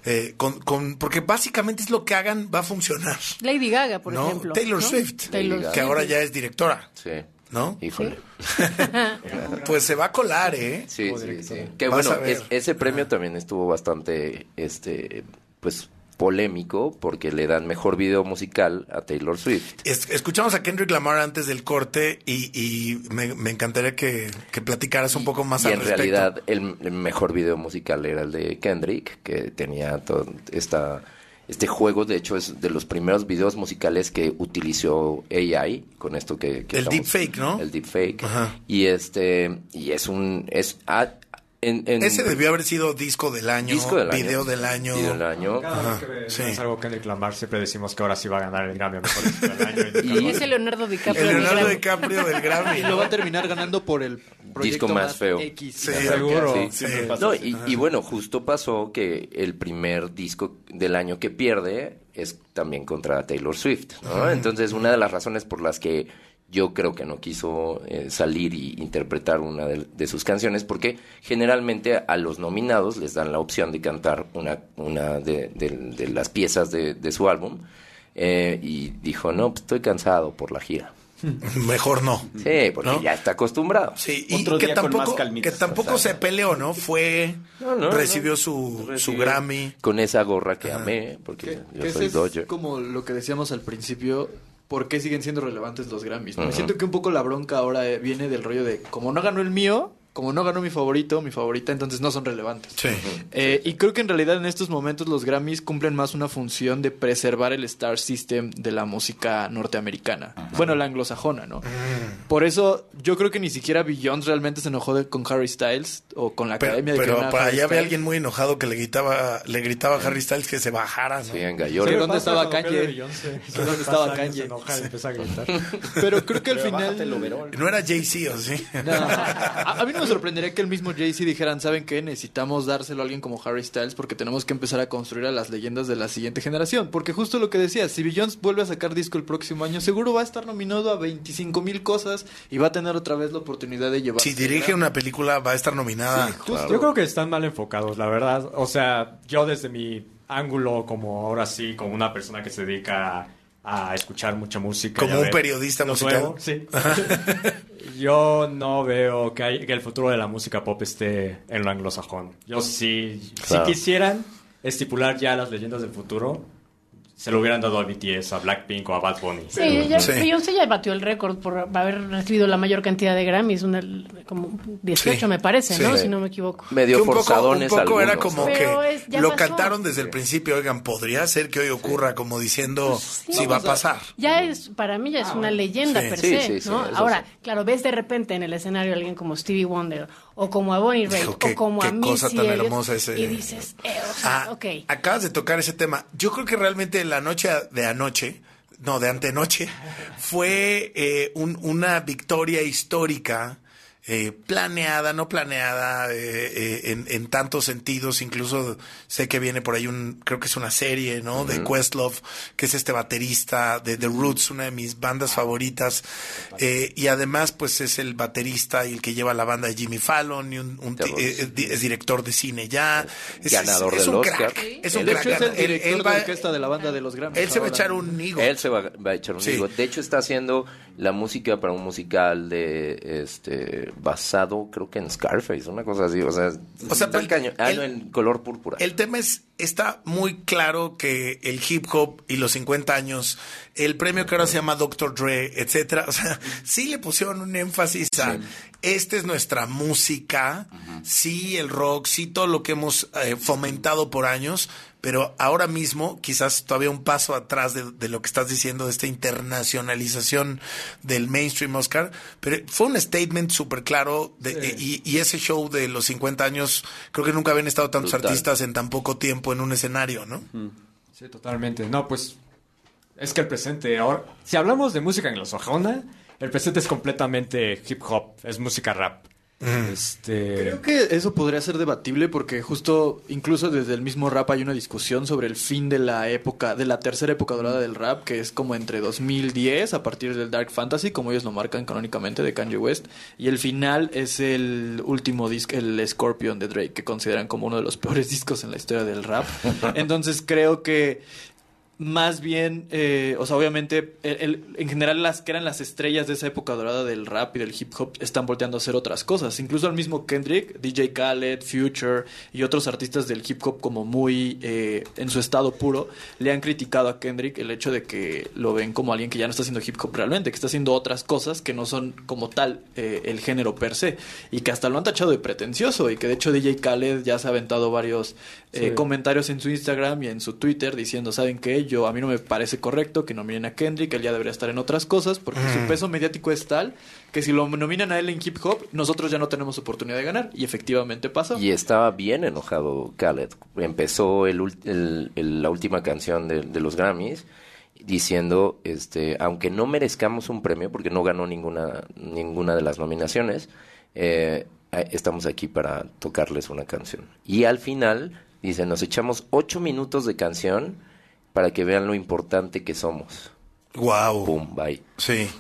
S7: eh, con, con, porque básicamente es lo que hagan, va a funcionar.
S8: Lady Gaga, por
S7: ¿no?
S8: ejemplo.
S7: Taylor
S8: ¿no?
S7: Swift,
S8: Taylor
S7: que ahora ya es directora.
S11: Sí.
S7: ¿No?
S11: Híjole. [laughs]
S7: Pues se va a colar, ¿eh?
S11: Sí, sí, sí. Que
S7: Vas
S11: bueno, es- ese premio también estuvo bastante, este, pues, polémico porque le dan mejor video musical a Taylor Swift.
S7: Es- escuchamos a Kendrick Lamar antes del corte y, y me, me encantaría que, que platicaras un poco más
S11: y
S7: al
S11: en
S7: respecto.
S11: realidad el, el mejor video musical era el de Kendrick, que tenía todo esta, este juego, de hecho es de los primeros videos musicales que utilizó AI, con esto que... que
S7: El
S11: estamos-
S7: deepfake, ¿no?
S11: El deepfake.
S7: Ajá.
S11: Y este, y es un... Es, ah, en- en-
S7: Ese debió haber sido disco del año,
S11: Disco del año.
S7: video del año.
S11: Video del año.
S7: Ajá,
S9: que
S7: sí.
S9: es algo Kendrick Lamar, siempre decimos que ahora sí va a ganar el Grammy a mejor disco del año. y
S8: Y
S9: lo-
S8: ese Leonardo DiCaprio.
S7: El
S8: del
S7: Leonardo
S8: Grammy.
S7: DiCaprio del Grammy.
S12: Y lo va a terminar ganando por el proyecto
S11: disco más feo.
S12: X.
S7: Sí,
S9: seguro.
S11: Sí.
S9: Siempre pasa
S11: No, y, y bueno, justo pasó que el primer disco del año que pierde es también contra Taylor Swift, ¿no? Entonces, una de las razones por las que yo creo que no quiso eh, salir y interpretar una de, de sus canciones, porque generalmente a los nominados les dan la opción de cantar una, una de, de- de las piezas de, de su álbum, eh, y dijo, no, pues estoy cansado por la gira. [laughs]
S7: Mejor no.
S11: Sí, porque
S7: ¿No?
S11: ya está acostumbrado.
S7: Sí, y
S9: Otro
S7: que
S9: día con más
S7: tampoco,
S9: calmitas,
S7: que tampoco
S11: o sea.
S7: se peleó, ¿no? Fue,
S11: No, no,
S7: recibió
S11: no.
S7: su, su Grammy.
S11: Con esa gorra que amé, porque
S12: Que-
S11: yo
S12: que
S11: soy
S12: ese
S11: Dodger.
S12: es como lo que decíamos al principio, ¿por qué siguen siendo relevantes los Grammys? Me siento que un poco la bronca ahora eh, viene del rollo de, como no ganó el mío, como no ganó mi favorito, mi favorita, entonces no son relevantes.
S7: Sí.
S12: Eh, y creo que en realidad en estos momentos los Grammys cumplen más una función de preservar el Star System de la música norteamericana. Bueno, la anglosajona, ¿no? Por eso yo creo que ni siquiera Beyoncé realmente se enojó de- con Harry Styles o con la
S7: Pero,
S12: academia de
S7: pero para allá había alguien muy enojado que le gritaba, le gritaba a Harry Styles que se bajara, ¿no?
S11: Sí, en
S12: Sí,
S11: Gallore.
S12: ¿dónde
S9: pasa
S12: estaba Kanye? ¿dónde estaba Kanye?
S9: Se enoja y empieza a gritar.
S12: Pero creo que al final...
S7: No era Jay-Z, ¿o sí?
S12: No, a, a mí no me sorprendería que el mismo Jay-Z dijeran, ¿saben qué? Necesitamos dárselo a alguien como Harry Styles porque tenemos que empezar a construir a las leyendas de la siguiente generación. Porque justo lo que decía, si Beyoncé vuelve a sacar disco el próximo año, seguro va a estar nominado a 25 mil cosas y va a tener otra vez la oportunidad de llevar.
S7: Si dirige una película va a estar nominada.
S9: Yo creo que están mal enfocados, la verdad. O sea, yo desde mi ángulo, como ahora sí, como una persona que se dedica a, a escuchar mucha música.
S7: Como un
S9: ver
S7: periodista musical.
S9: nuevo, sí. [laughs] yo no veo que, hay- que el futuro de la música pop esté en lo anglosajón. Yo sí,
S11: Claro.
S9: si quisieran estipular ya las leyendas del futuro, se lo hubieran dado a BTS, a Blackpink o a Bad Bunny.
S8: Sí, ya,
S7: Sí.
S8: Beyoncé ya batió el récord por haber recibido la mayor cantidad de Grammys, una, como 18
S7: Sí,
S8: me parece,
S7: sí.
S8: ¿no?
S11: Sí.
S8: Si no me equivoco.
S11: Medio
S7: Que un poco, un
S11: forzadones
S7: poco era como.
S8: Pero
S7: que
S8: es-
S7: lo
S8: pasó.
S7: cantaron desde el principio. Oigan, podría ser que hoy ocurra, como diciendo
S8: Sí.
S7: si va a pasar.
S8: Ya es, para mí ya es una leyenda
S7: Sí.
S8: per se,
S11: sí, sí,
S8: ¿no? Ahora,
S11: sí.
S8: claro, ves de repente en el escenario a alguien como Stevie Wonder o como a Bonnie Raitt o
S7: qué-
S8: como
S7: qué
S8: a
S7: cosa
S8: Missy
S7: tan
S8: Elliott,
S7: hermosa ese-
S8: y dices, eh, o sea,
S7: Ah,
S8: ok.
S7: Acabas de tocar ese tema. Yo creo que realmente la noche de anoche no, de antenoche, fue eh, un- una victoria histórica. Eh, planeada, no planeada, eh, eh, en, en tantos sentidos, incluso sé que viene por ahí un, creo que es una serie, ¿no? De. Questlove, que es este baterista de The Roots, una de mis bandas favoritas, eh, y además pues es el baterista y el que lleva la banda de Jimmy Fallon, y un, un ti- eh, es, di- es director de cine ya, es,
S11: Ganador
S7: es- es
S11: del
S7: un
S11: Oscar.
S7: crack, es un
S12: de
S7: crack.
S12: hecho, es el director
S7: él va-
S12: de orquesta de la banda de los Grammys.
S7: él se va a echar un higo.
S11: Él se va, va a echar un
S7: Sí.
S11: higo. De hecho, está haciendo la música para un musical de este basado, creo que en Scarface, una cosa así. O sea,
S7: O sea, el-.
S11: Ah,
S7: el-
S11: no, en color púrpura.
S7: El tema es, está muy claro que el hip hop y los 50 años, el premio que ahora se llama Dr. Dre, etcétera, o sea, sí le pusieron un énfasis a, esta es nuestra música, sí el rock, sí todo lo que hemos eh, fomentado por años, pero ahora mismo quizás todavía un paso atrás de, de lo que estás diciendo, de esta internacionalización del mainstream Oscar, pero fue un statement súper claro de- eh, y, y ese show de los 50 años, creo que nunca habían estado tantos
S9: Total.
S7: artistas en tan poco tiempo en un escenario, ¿no?
S9: Sí, totalmente. No, pues es que el presente, ahora, si hablamos de música anglosajona, el presente es completamente hip hop, es música rap. Este,
S12: Creo que eso podría ser debatible porque justo incluso desde el mismo rap hay una discusión sobre el fin de la época, de la tercera época dorada del rap, que es como entre 2010 a partir del Dark Fantasy, como ellos lo marcan canónicamente de Kanye West, y el final es el último disco, el Scorpion de Drake, que consideran como uno de los peores [laughs] discos en la historia del rap. [laughs] Entonces creo que más bien, eh, o sea, obviamente, el- en general las que eran las estrellas de esa época dorada del rap y del hip hop están volteando a hacer otras cosas. Incluso el mismo Kendrick, DJ Khaled, Future y otros artistas del hip hop como muy eh, en su estado puro, le han criticado a Kendrick el hecho de que lo ven como alguien que ya no está haciendo hip hop realmente, que está haciendo otras cosas que no son como tal eh, el género per se y que hasta lo han tachado de pretencioso y que de hecho DJ Khaled ya se ha aventado varios eh,
S9: Sí.
S12: comentarios en su Instagram y en su Twitter diciendo, ¿saben qué? Yo a mí no me parece correcto que nominen a Kendrick, él ya debería estar en otras cosas porque
S7: Mm.
S12: su peso mediático es tal que si lo nominan a él en hip hop, nosotros ya no tenemos oportunidad de ganar y efectivamente pasó.
S11: Y estaba bien enojado Khaled. Empezó el, el- el- la última canción de, de los Grammys diciendo, este, aunque no merezcamos un premio porque no ganó ninguna ninguna de las nominaciones, eh, estamos aquí para tocarles una canción. Y al final dice, nos echamos ocho minutos de canción para que vean lo importante que somos.
S7: Wow.
S11: Pum, bye.
S7: Sí.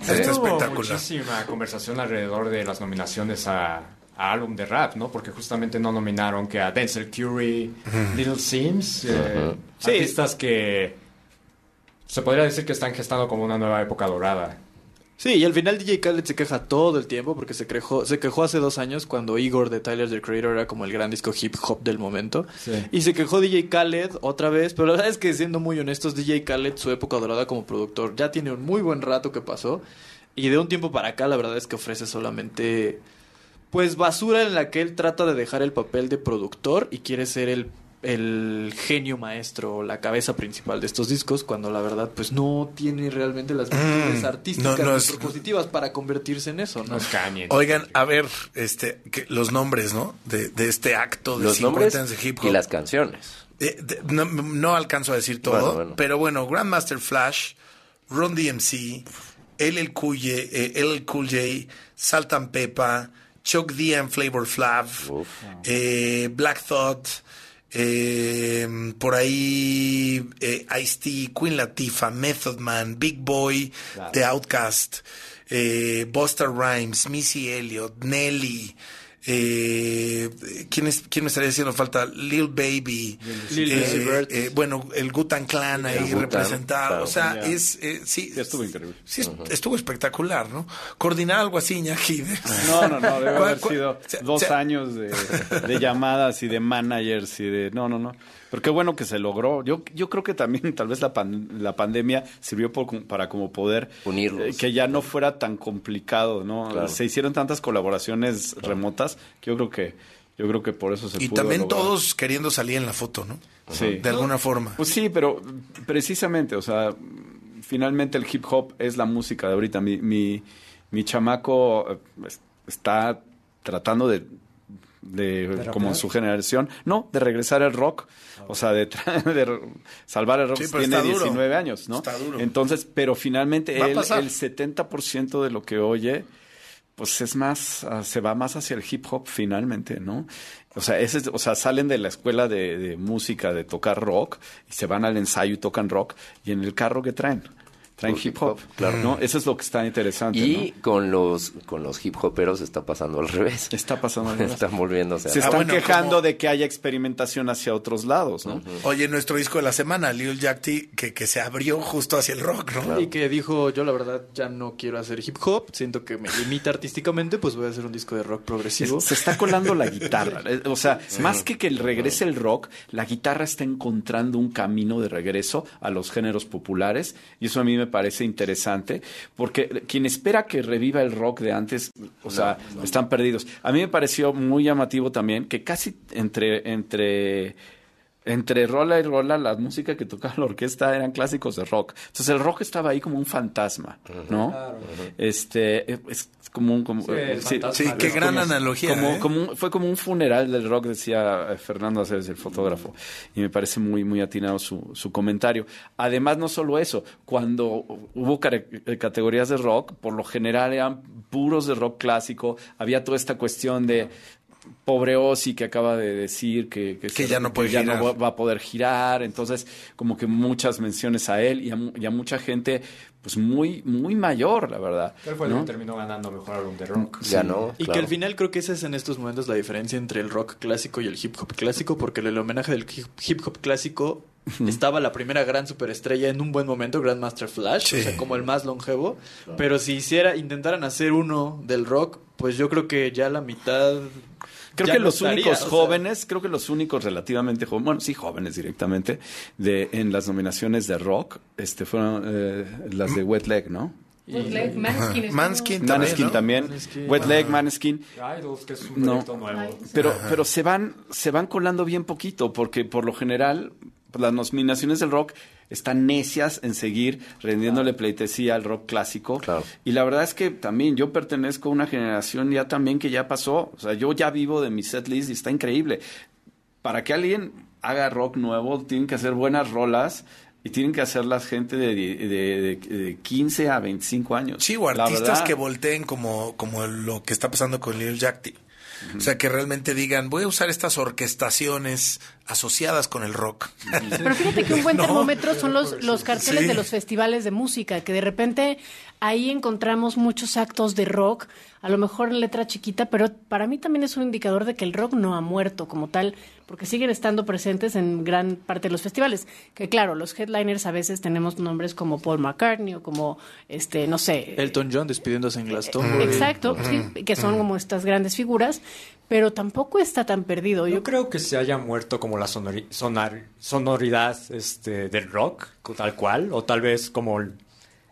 S9: Está
S7: Está espectacular.
S9: muchísima conversación alrededor de las nominaciones a, a álbum de rap, ¿no? Porque justamente no nominaron que a Denzel Curry,
S7: Ujú.
S9: Little Sims, eh.
S12: Sí.
S9: artistas que se podría decir que están gestando como una nueva época dorada.
S12: Sí, y al final DJ Khaled se queja todo el tiempo porque se quejó, se quejó hace dos años cuando Igor de Tyler the Creator era como el gran disco hip hop del momento. Y se quejó DJ Khaled otra vez, pero la verdad es que siendo muy honestos, DJ Khaled, su época dorada como productor, ya tiene un muy buen rato que pasó. Y de un tiempo para acá, la verdad es que ofrece solamente, pues, basura en la que él trata de dejar el papel de productor y quiere ser el, el genio maestro, la cabeza principal de estos discos, cuando la verdad, pues, no tiene realmente las virtudes
S7: Mm,
S12: artísticas
S7: no, es-
S12: para convertirse en eso, ¿no?
S7: Oigan, a ver, este, que- los nombres, ¿no? De, de este acto de
S11: Los
S7: 50
S11: nombres
S7: años de hip hop.
S11: y las canciones.
S7: Eh, de- no, no alcanzo a decir todo,
S11: Bueno, bueno.
S7: pero bueno, Grandmaster Flash, Run DMC, LL Cool J, eh, LL Cool J, Salt and Peppa, Chuck D and Flavor Flav, eh, Black Thought, eh, por ahí eh, Ice-T, Queen Latifah, Method Man, Big Boy,
S11: Claro.
S7: The Outcast, eh, Buster Rhymes, Missy Elliott, Nelly, eh, ¿quién, es, ¿quién me estaría haciendo falta? Lil Baby,
S12: Lil
S7: eh, eh, bueno, el Gutan Clan ahí
S11: Wu-Tang,
S7: representado,
S11: claro.
S7: o sea,
S11: Ya.
S7: es, eh, sí,
S10: estuvo increíble.
S7: sí, es- estuvo espectacular, ¿no? Coordinar algo así, Iñaki.
S10: No, no, no, debe
S7: ¿Cuál-
S10: haber sido dos
S7: o sea,
S10: años de, de llamadas y de managers y de... No, no, no. Pero qué bueno que se logró. Yo, yo creo que también tal vez la, pan- la pandemia sirvió por- para como poder...
S11: Unirlos.
S10: eh, que ya no fuera tan complicado, ¿no?
S11: Claro.
S10: Se hicieron tantas colaboraciones remotas que yo creo que... Yo creo que por eso se
S7: Y
S10: pudo
S7: también
S10: lograr.
S7: todos queriendo salir en la foto, ¿no?
S10: Sí.
S7: De alguna forma.
S10: Pues sí, pero precisamente, o sea, finalmente el hip hop es la música de ahorita. Mi, mi, mi chamaco eh, es- está tratando de de, como su generación, no, de regresar el rock, o sea, de, [laughs] salvar el rock,
S7: Sí,
S10: tiene
S7: está duro.
S10: 19 años, ¿no?
S7: Está duro.
S10: Entonces, pero finalmente él, el 70% de lo que oye, pues es más, ah, se va más hacia el hip hop finalmente, ¿no? O sea, ese es- o sea, salen de la escuela de, de música, de tocar rock, y se van al ensayo y tocan rock, y en el carro que traen, traen hip hop,
S11: claro.
S10: ¿no? Eso es lo que está interesante,
S11: Y con los con los hip hoperos está pasando al revés.
S10: Está pasando al revés. [laughs]
S11: Están volviéndose a-
S10: Se
S7: Ah,
S10: están
S7: bueno,
S10: quejando de que haya experimentación hacia otros lados, ¿no?
S7: Oye, nuestro disco de la semana, Lil Yachty, que, que se abrió justo hacia el rock, ¿no?
S12: Y que dijo, yo la verdad ya no quiero hacer hip hop, siento que me limita artísticamente, pues voy a hacer un disco de rock progresivo.
S10: Se está colando la guitarra. [laughs] O sea, más que que el regrese el rock, la guitarra está encontrando un camino de regreso a los géneros populares y eso a mí me parece interesante porque quien espera que reviva el rock de antes, o sea, están perdidos. A mí me pareció muy llamativo también que casi entre entre entre rola y rola, la música que tocaba la orquesta eran clásicos de rock. Entonces el rock estaba ahí como un fantasma, ¿no? Este es como un como,
S9: Sí,
S10: eh,
S9: fantasma
S7: Sí, qué gran
S10: como-
S7: analogía,
S10: como-
S7: ¿eh?
S10: como un- fue como un funeral del rock, decía eh, Fernando Aceves, el fotógrafo. Y me parece muy, muy atinado su, su comentario. Además, no solo eso, cuando hubo categorías de rock, por lo general eran puros de rock clásico. Había toda esta cuestión de pobre Ozzy que acaba de decir que,
S7: Que ya no puede
S10: ya
S7: girar.
S10: va, va a poder girar. Entonces, como que muchas menciones a él y a, mu- y a mucha gente, pues muy, muy mayor, la verdad.
S9: Él fue el que terminó ganando mejor álbum de rock.
S11: Ganó,
S12: Y que al final creo que esa es en estos momentos la diferencia entre el rock clásico y el hip hop clásico, porque en el homenaje del hip hip hop clásico estaba la primera gran superestrella en un buen momento, Grandmaster Flash,
S7: Sí.
S12: o sea, como el más longevo. Pero si hiciera, intentaran hacer uno del rock, pues yo creo que ya la mitad.
S10: Creo
S12: ya
S10: que
S12: no
S10: los
S12: estaría,
S10: únicos
S12: sea,
S10: jóvenes, creo que los únicos relativamente jóvenes, bueno, sí jóvenes directamente, de en las nominaciones de rock, este fueron eh, las de Wet Leg, ¿no?
S8: Wet Leg, Maneskin estuvo-
S7: Manskin también,
S10: Maneskin
S7: ¿no?
S10: también,
S12: Maneskin.
S10: Wet Leg, Maneskin.
S9: Idols, que es un
S10: No,
S9: nuevo.
S10: pero, pero se van, se van colando bien poquito, porque por lo general las nominaciones del rock están necias en seguir rendiéndole pleitesía al rock clásico. Y la verdad es que también yo pertenezco a una generación ya también que ya pasó. O sea, yo ya vivo de mi setlist y está increíble. Para que alguien haga rock nuevo, tienen que hacer buenas rolas. Y tienen que hacerlas gente de, de, de- de 15 a 25 años.
S7: Sí, o artistas
S10: verdad.
S7: que volteen como, como lo que está pasando con Lil Yachty. O sea, que realmente digan, voy a usar estas orquestaciones asociadas con el rock.
S8: Pero fíjate que un buen [laughs]
S7: No.
S8: termómetro son los, los carteles
S7: Sí.
S8: de los festivales de música, que de repente ahí encontramos muchos actos de rock, a lo mejor en letra chiquita, pero para mí también es un indicador de que el rock no ha muerto como tal, porque siguen estando presentes en gran parte de los festivales. Que claro, los headliners a veces tenemos nombres como Paul McCartney o como, este, no sé,
S12: Elton John despidiéndose en Glastonbury.
S8: Exacto, sí, que son como estas grandes figuras, pero tampoco está tan perdido. Yo
S9: Yo creo que se haya muerto como la sonori- sonar- sonoridad este, del rock, tal cual, o tal vez como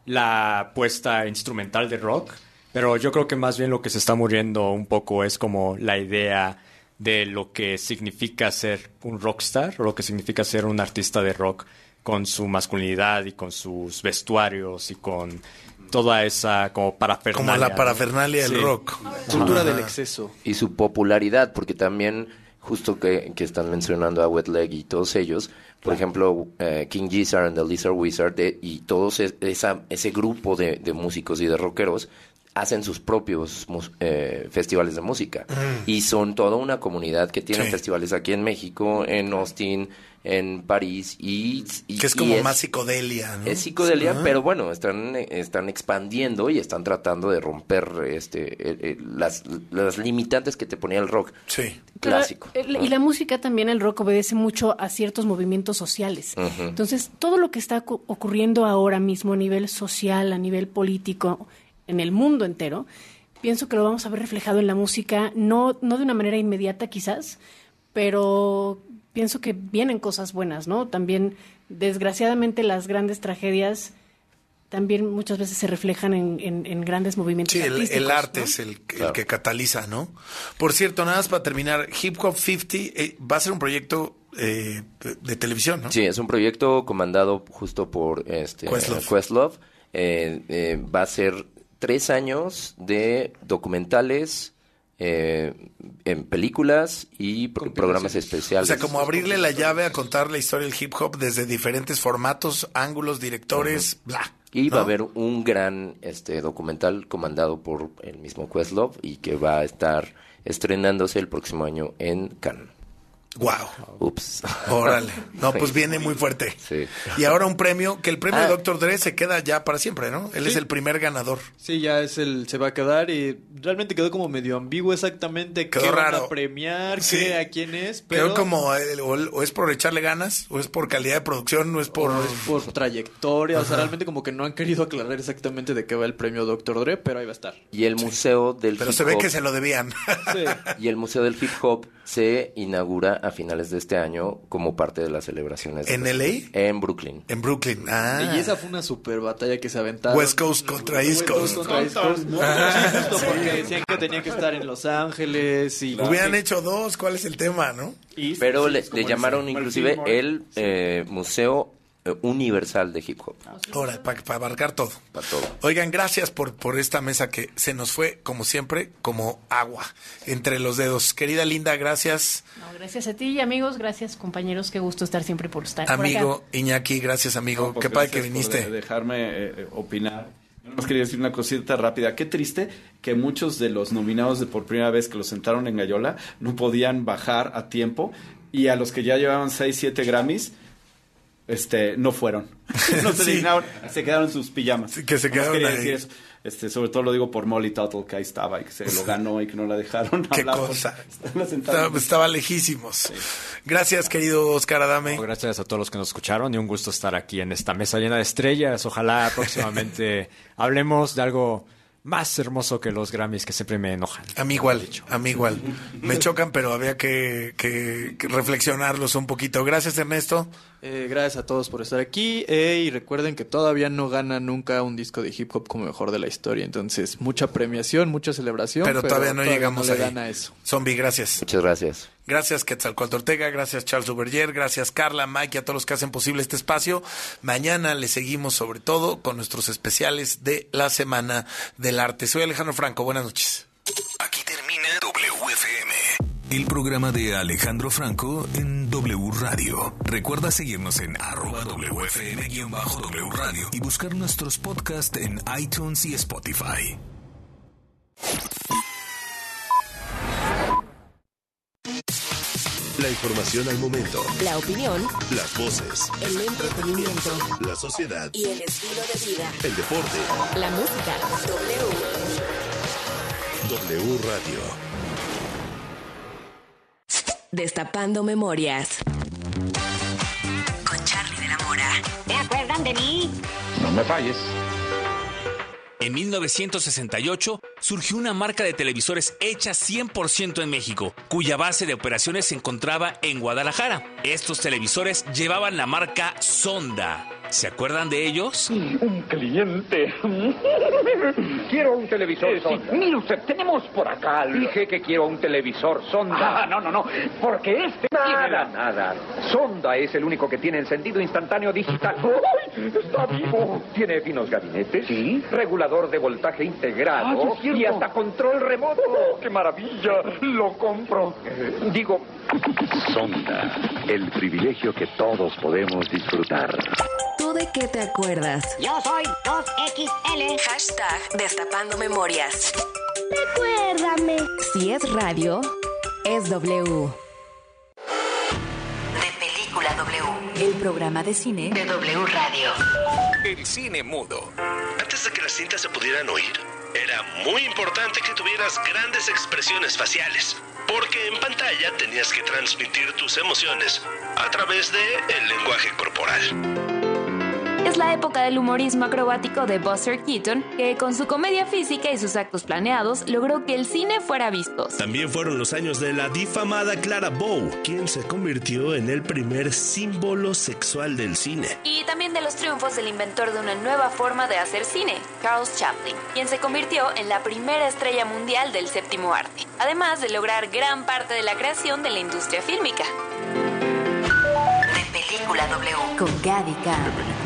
S9: la puesta instrumental de rock, pero yo creo que más bien lo que se está muriendo un poco es como la idea de lo que significa ser un rockstar, o lo que significa ser un artista de rock con su masculinidad y con sus vestuarios y con toda esa como parafernalia.
S7: Como la parafernalia del
S9: Sí.
S7: rock.
S12: Cultura
S7: Ajá.
S12: del exceso.
S11: y su popularidad, porque también, justo que, que están mencionando a Wet Leg y todos ellos, por ejemplo, eh, King Gizzard and the Lizard Wizard eh, y todos es- esa, ese grupo de, de músicos y de rockeros hacen sus propios eh, festivales de música
S7: Mm.
S11: y son toda una comunidad que tienen
S7: Sí.
S11: festivales aquí en México, en Austin, en París y, y-
S7: Que es
S11: y
S7: como más psicodelia, ¿no?
S11: es psicodelia,
S7: Ah.
S11: pero bueno, están, eh, están expandiendo y están tratando de romper este eh, eh, las, las limitantes que te ponía el rock
S7: Sí.
S11: clásico.
S8: El- y la música también, el rock obedece mucho a ciertos movimientos sociales. Entonces, todo lo que está cu- ocurriendo ahora mismo a nivel social, a nivel político, en el mundo entero, pienso que lo vamos a ver reflejado en la música, no, no de una manera inmediata quizás, pero pienso que vienen cosas buenas, ¿no? También, desgraciadamente, las grandes tragedias también muchas veces se reflejan en, en- en grandes movimientos
S7: Sí, el,
S8: artísticos,
S7: el arte
S8: ¿no?
S7: es el, el que cataliza, ¿no? Por cierto, nada más para terminar, Hip Hop 50 eh, va a ser un proyecto eh, de, televisión, ¿no?
S11: Sí, es un proyecto comandado justo por este
S7: Questlove.
S11: Questlove. Eh, eh, va a ser tres años de documentales eh, en películas y pro- programas
S7: O
S11: especiales.
S7: sea, como abrirle la llave a contar la historia del hip hop desde diferentes formatos, ángulos, directores, bla.
S11: Y va a haber un gran este documental comandado por el mismo Questlove y que va a estar estrenándose el próximo año en Cannes.
S7: Wow.
S11: Ups.
S7: Órale. No, pues viene muy fuerte.
S11: Sí.
S7: Y ahora un premio, que el premio
S11: Ah.
S7: de Dr. Dre se queda ya para siempre, ¿no? Él es el primer ganador.
S12: Sí, ya es el, se va a quedar y realmente quedó como medio ambiguo exactamente
S7: Quedó
S12: qué van
S7: raro.
S12: a premiar,
S7: Sí.
S12: qué, a quién es, pero
S7: Creo como, eh, o, o es por echarle ganas, o es por calidad de producción, o es por...
S12: o es por trayectoria, o sea, realmente como que no han querido aclarar exactamente de qué va el premio Dr. Dre, pero ahí va a estar.
S11: Y el museo del
S7: Pero
S11: hip
S7: se ve
S11: hop-
S7: que se lo debían.
S11: y el museo del hip hop se inaugura a finales de este año como parte de las celebraciones. de
S7: ¿En LA?
S11: En Brooklyn.
S7: En Brooklyn. Ah.
S12: Y esa fue una super batalla que se aventaron.
S7: West Coast contra East Coast.
S12: contra East Coast. Sí, justo
S7: Sí.
S12: porque decían que tenía que estar en Los Ángeles y...
S7: Hubieran hecho dos, ¿cuál es el tema, no?
S11: Pero le, le llamaron inclusive el eh, Museo Universal de Hip Hop.
S7: Ahora, para abarcar todo.
S11: Para todo.
S7: Oigan, gracias por, por esta mesa que se nos fue, como siempre, como agua entre los dedos. Querida Linda, gracias.
S31: No, gracias a ti y amigos, gracias compañeros, qué gusto estar siempre por estar. por acá.
S7: Amigo Iñaki, gracias, amigo.
S32: No, pues
S7: Qué padre que
S32: gracias por
S7: viniste.
S32: de- dejarme eh, eh, opinar. Yo nomás quería decir una cosita rápida. Qué triste que muchos de los nominados de por primera vez que los sentaron en Gallola no podían bajar a tiempo y a los que ya llevaban 6, 7 Grammys este no fueron. [laughs] no se
S7: Sí.
S32: dignaron, se quedaron sus pijamas.
S7: que se quedaron
S32: quería
S7: ahí.
S32: decir eso. Este, sobre todo lo digo por Molly Tuttle, que ahí estaba y que se lo [laughs] ganó y que no la dejaron
S7: Qué
S32: hablar.
S7: cosa. [laughs]
S32: Estaba.
S7: Estaba, lejísimos. Gracias, querido Oscar Adame.
S33: Gracias a todos los que nos escucharon y un gusto estar aquí en esta mesa llena de estrellas. Ojalá próximamente hablemos de algo más hermoso que los Grammys que siempre me enojan.
S7: A mí igual, a mí igual. Me chocan, pero había que, que- que reflexionarlos un poquito. Gracias, Ernesto.
S12: Eh, gracias a todos por estar aquí eh, y recuerden que todavía no gana nunca un disco de hip hop como mejor de la historia. Entonces, mucha premiación, mucha celebración.
S7: Pero, todavía no llegamos
S12: no
S7: ahí.
S12: le gana eso.
S7: Zombie, gracias.
S11: Muchas gracias.
S7: Gracias, Quetzalcoatl Ortega. Gracias, Charles Uberger. Gracias, Carla, Mike y a todos los que hacen posible este espacio. Mañana le seguimos, sobre todo, con nuestros especiales de la Semana del Arte. Soy Alejandro Franco. Buenas noches.
S5: Aquí termina WFM. El programa de Alejandro Franco en W Radio. Recuerda seguirnos en arroba WFM-W Radio y buscar nuestros podcasts en iTunes y Spotify.
S1: La información al momento.
S16: La opinión,
S1: Las voces.
S16: el entretenimiento
S1: La sociedad.
S16: y el estilo de vida.
S1: El deporte.
S16: La música. W.
S1: W Radio.
S16: Destapando memorias. Con Charlie de la Mora.
S34: ¿Se acuerdan de mí?
S35: No me falles.
S36: En 1968 surgió una marca de televisores hecha 100% en México, cuya base de operaciones se encontraba en Guadalajara. Estos televisores llevaban la marca Sonda. ¿Se acuerdan de ellos?
S35: Un cliente. [laughs] quiero un televisor sonda. mire usted, tenemos por acá. Dije que quiero un televisor sonda. Ah, no, no, no. Porque este. Nada, nada. Sonda es el único que tiene encendido instantáneo digital. [laughs] ¡Ay! Está vivo. Tiene finos gabinetes. Sí. Regulador de voltaje integrado.
S37: Ah, sí,
S35: y hasta control remoto. ¡Qué maravilla! Lo compro. digo.
S37: Sonda, el privilegio que todos podemos disfrutar.
S16: ¿Tú de qué te acuerdas?
S34: Yo soy 2XL.
S16: Hashtag Destapando memorias.
S34: Recuérdame.
S16: Si es radio, es W. De Película W. El programa de cine de W Radio.
S5: El cine mudo.
S1: Antes de que las cintas se pudieran oír, era muy importante que tuvieras grandes expresiones faciales, porque en pantalla tenías que transmitir tus emociones a través de el lenguaje corporal.
S38: Es la época del humorismo acrobático de Buster Keaton, que con su comedia física y sus actos planeados logró que el cine fuera visto.
S1: También fueron los años de la difamada Clara Bow, quien se convirtió en el primer símbolo sexual del cine.
S38: Y también de los triunfos del inventor de una nueva forma de hacer cine, Charles Chaplin, quien se convirtió en la primera estrella mundial del séptimo arte, además de lograr gran parte de la creación de la industria fílmica.
S16: De Película W. Con Gaby K.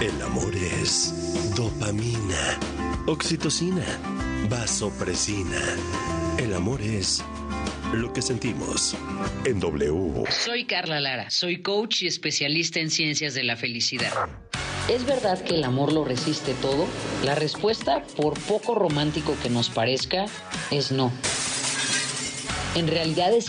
S1: El amor es dopamina, oxitocina, vasopresina. El amor es lo que sentimos en W.
S39: Soy Carla Lara, soy coach y especialista en ciencias de la felicidad.
S40: ¿Es verdad que el amor lo resiste todo? La respuesta, por poco romántico que nos parezca, es no. En realidad es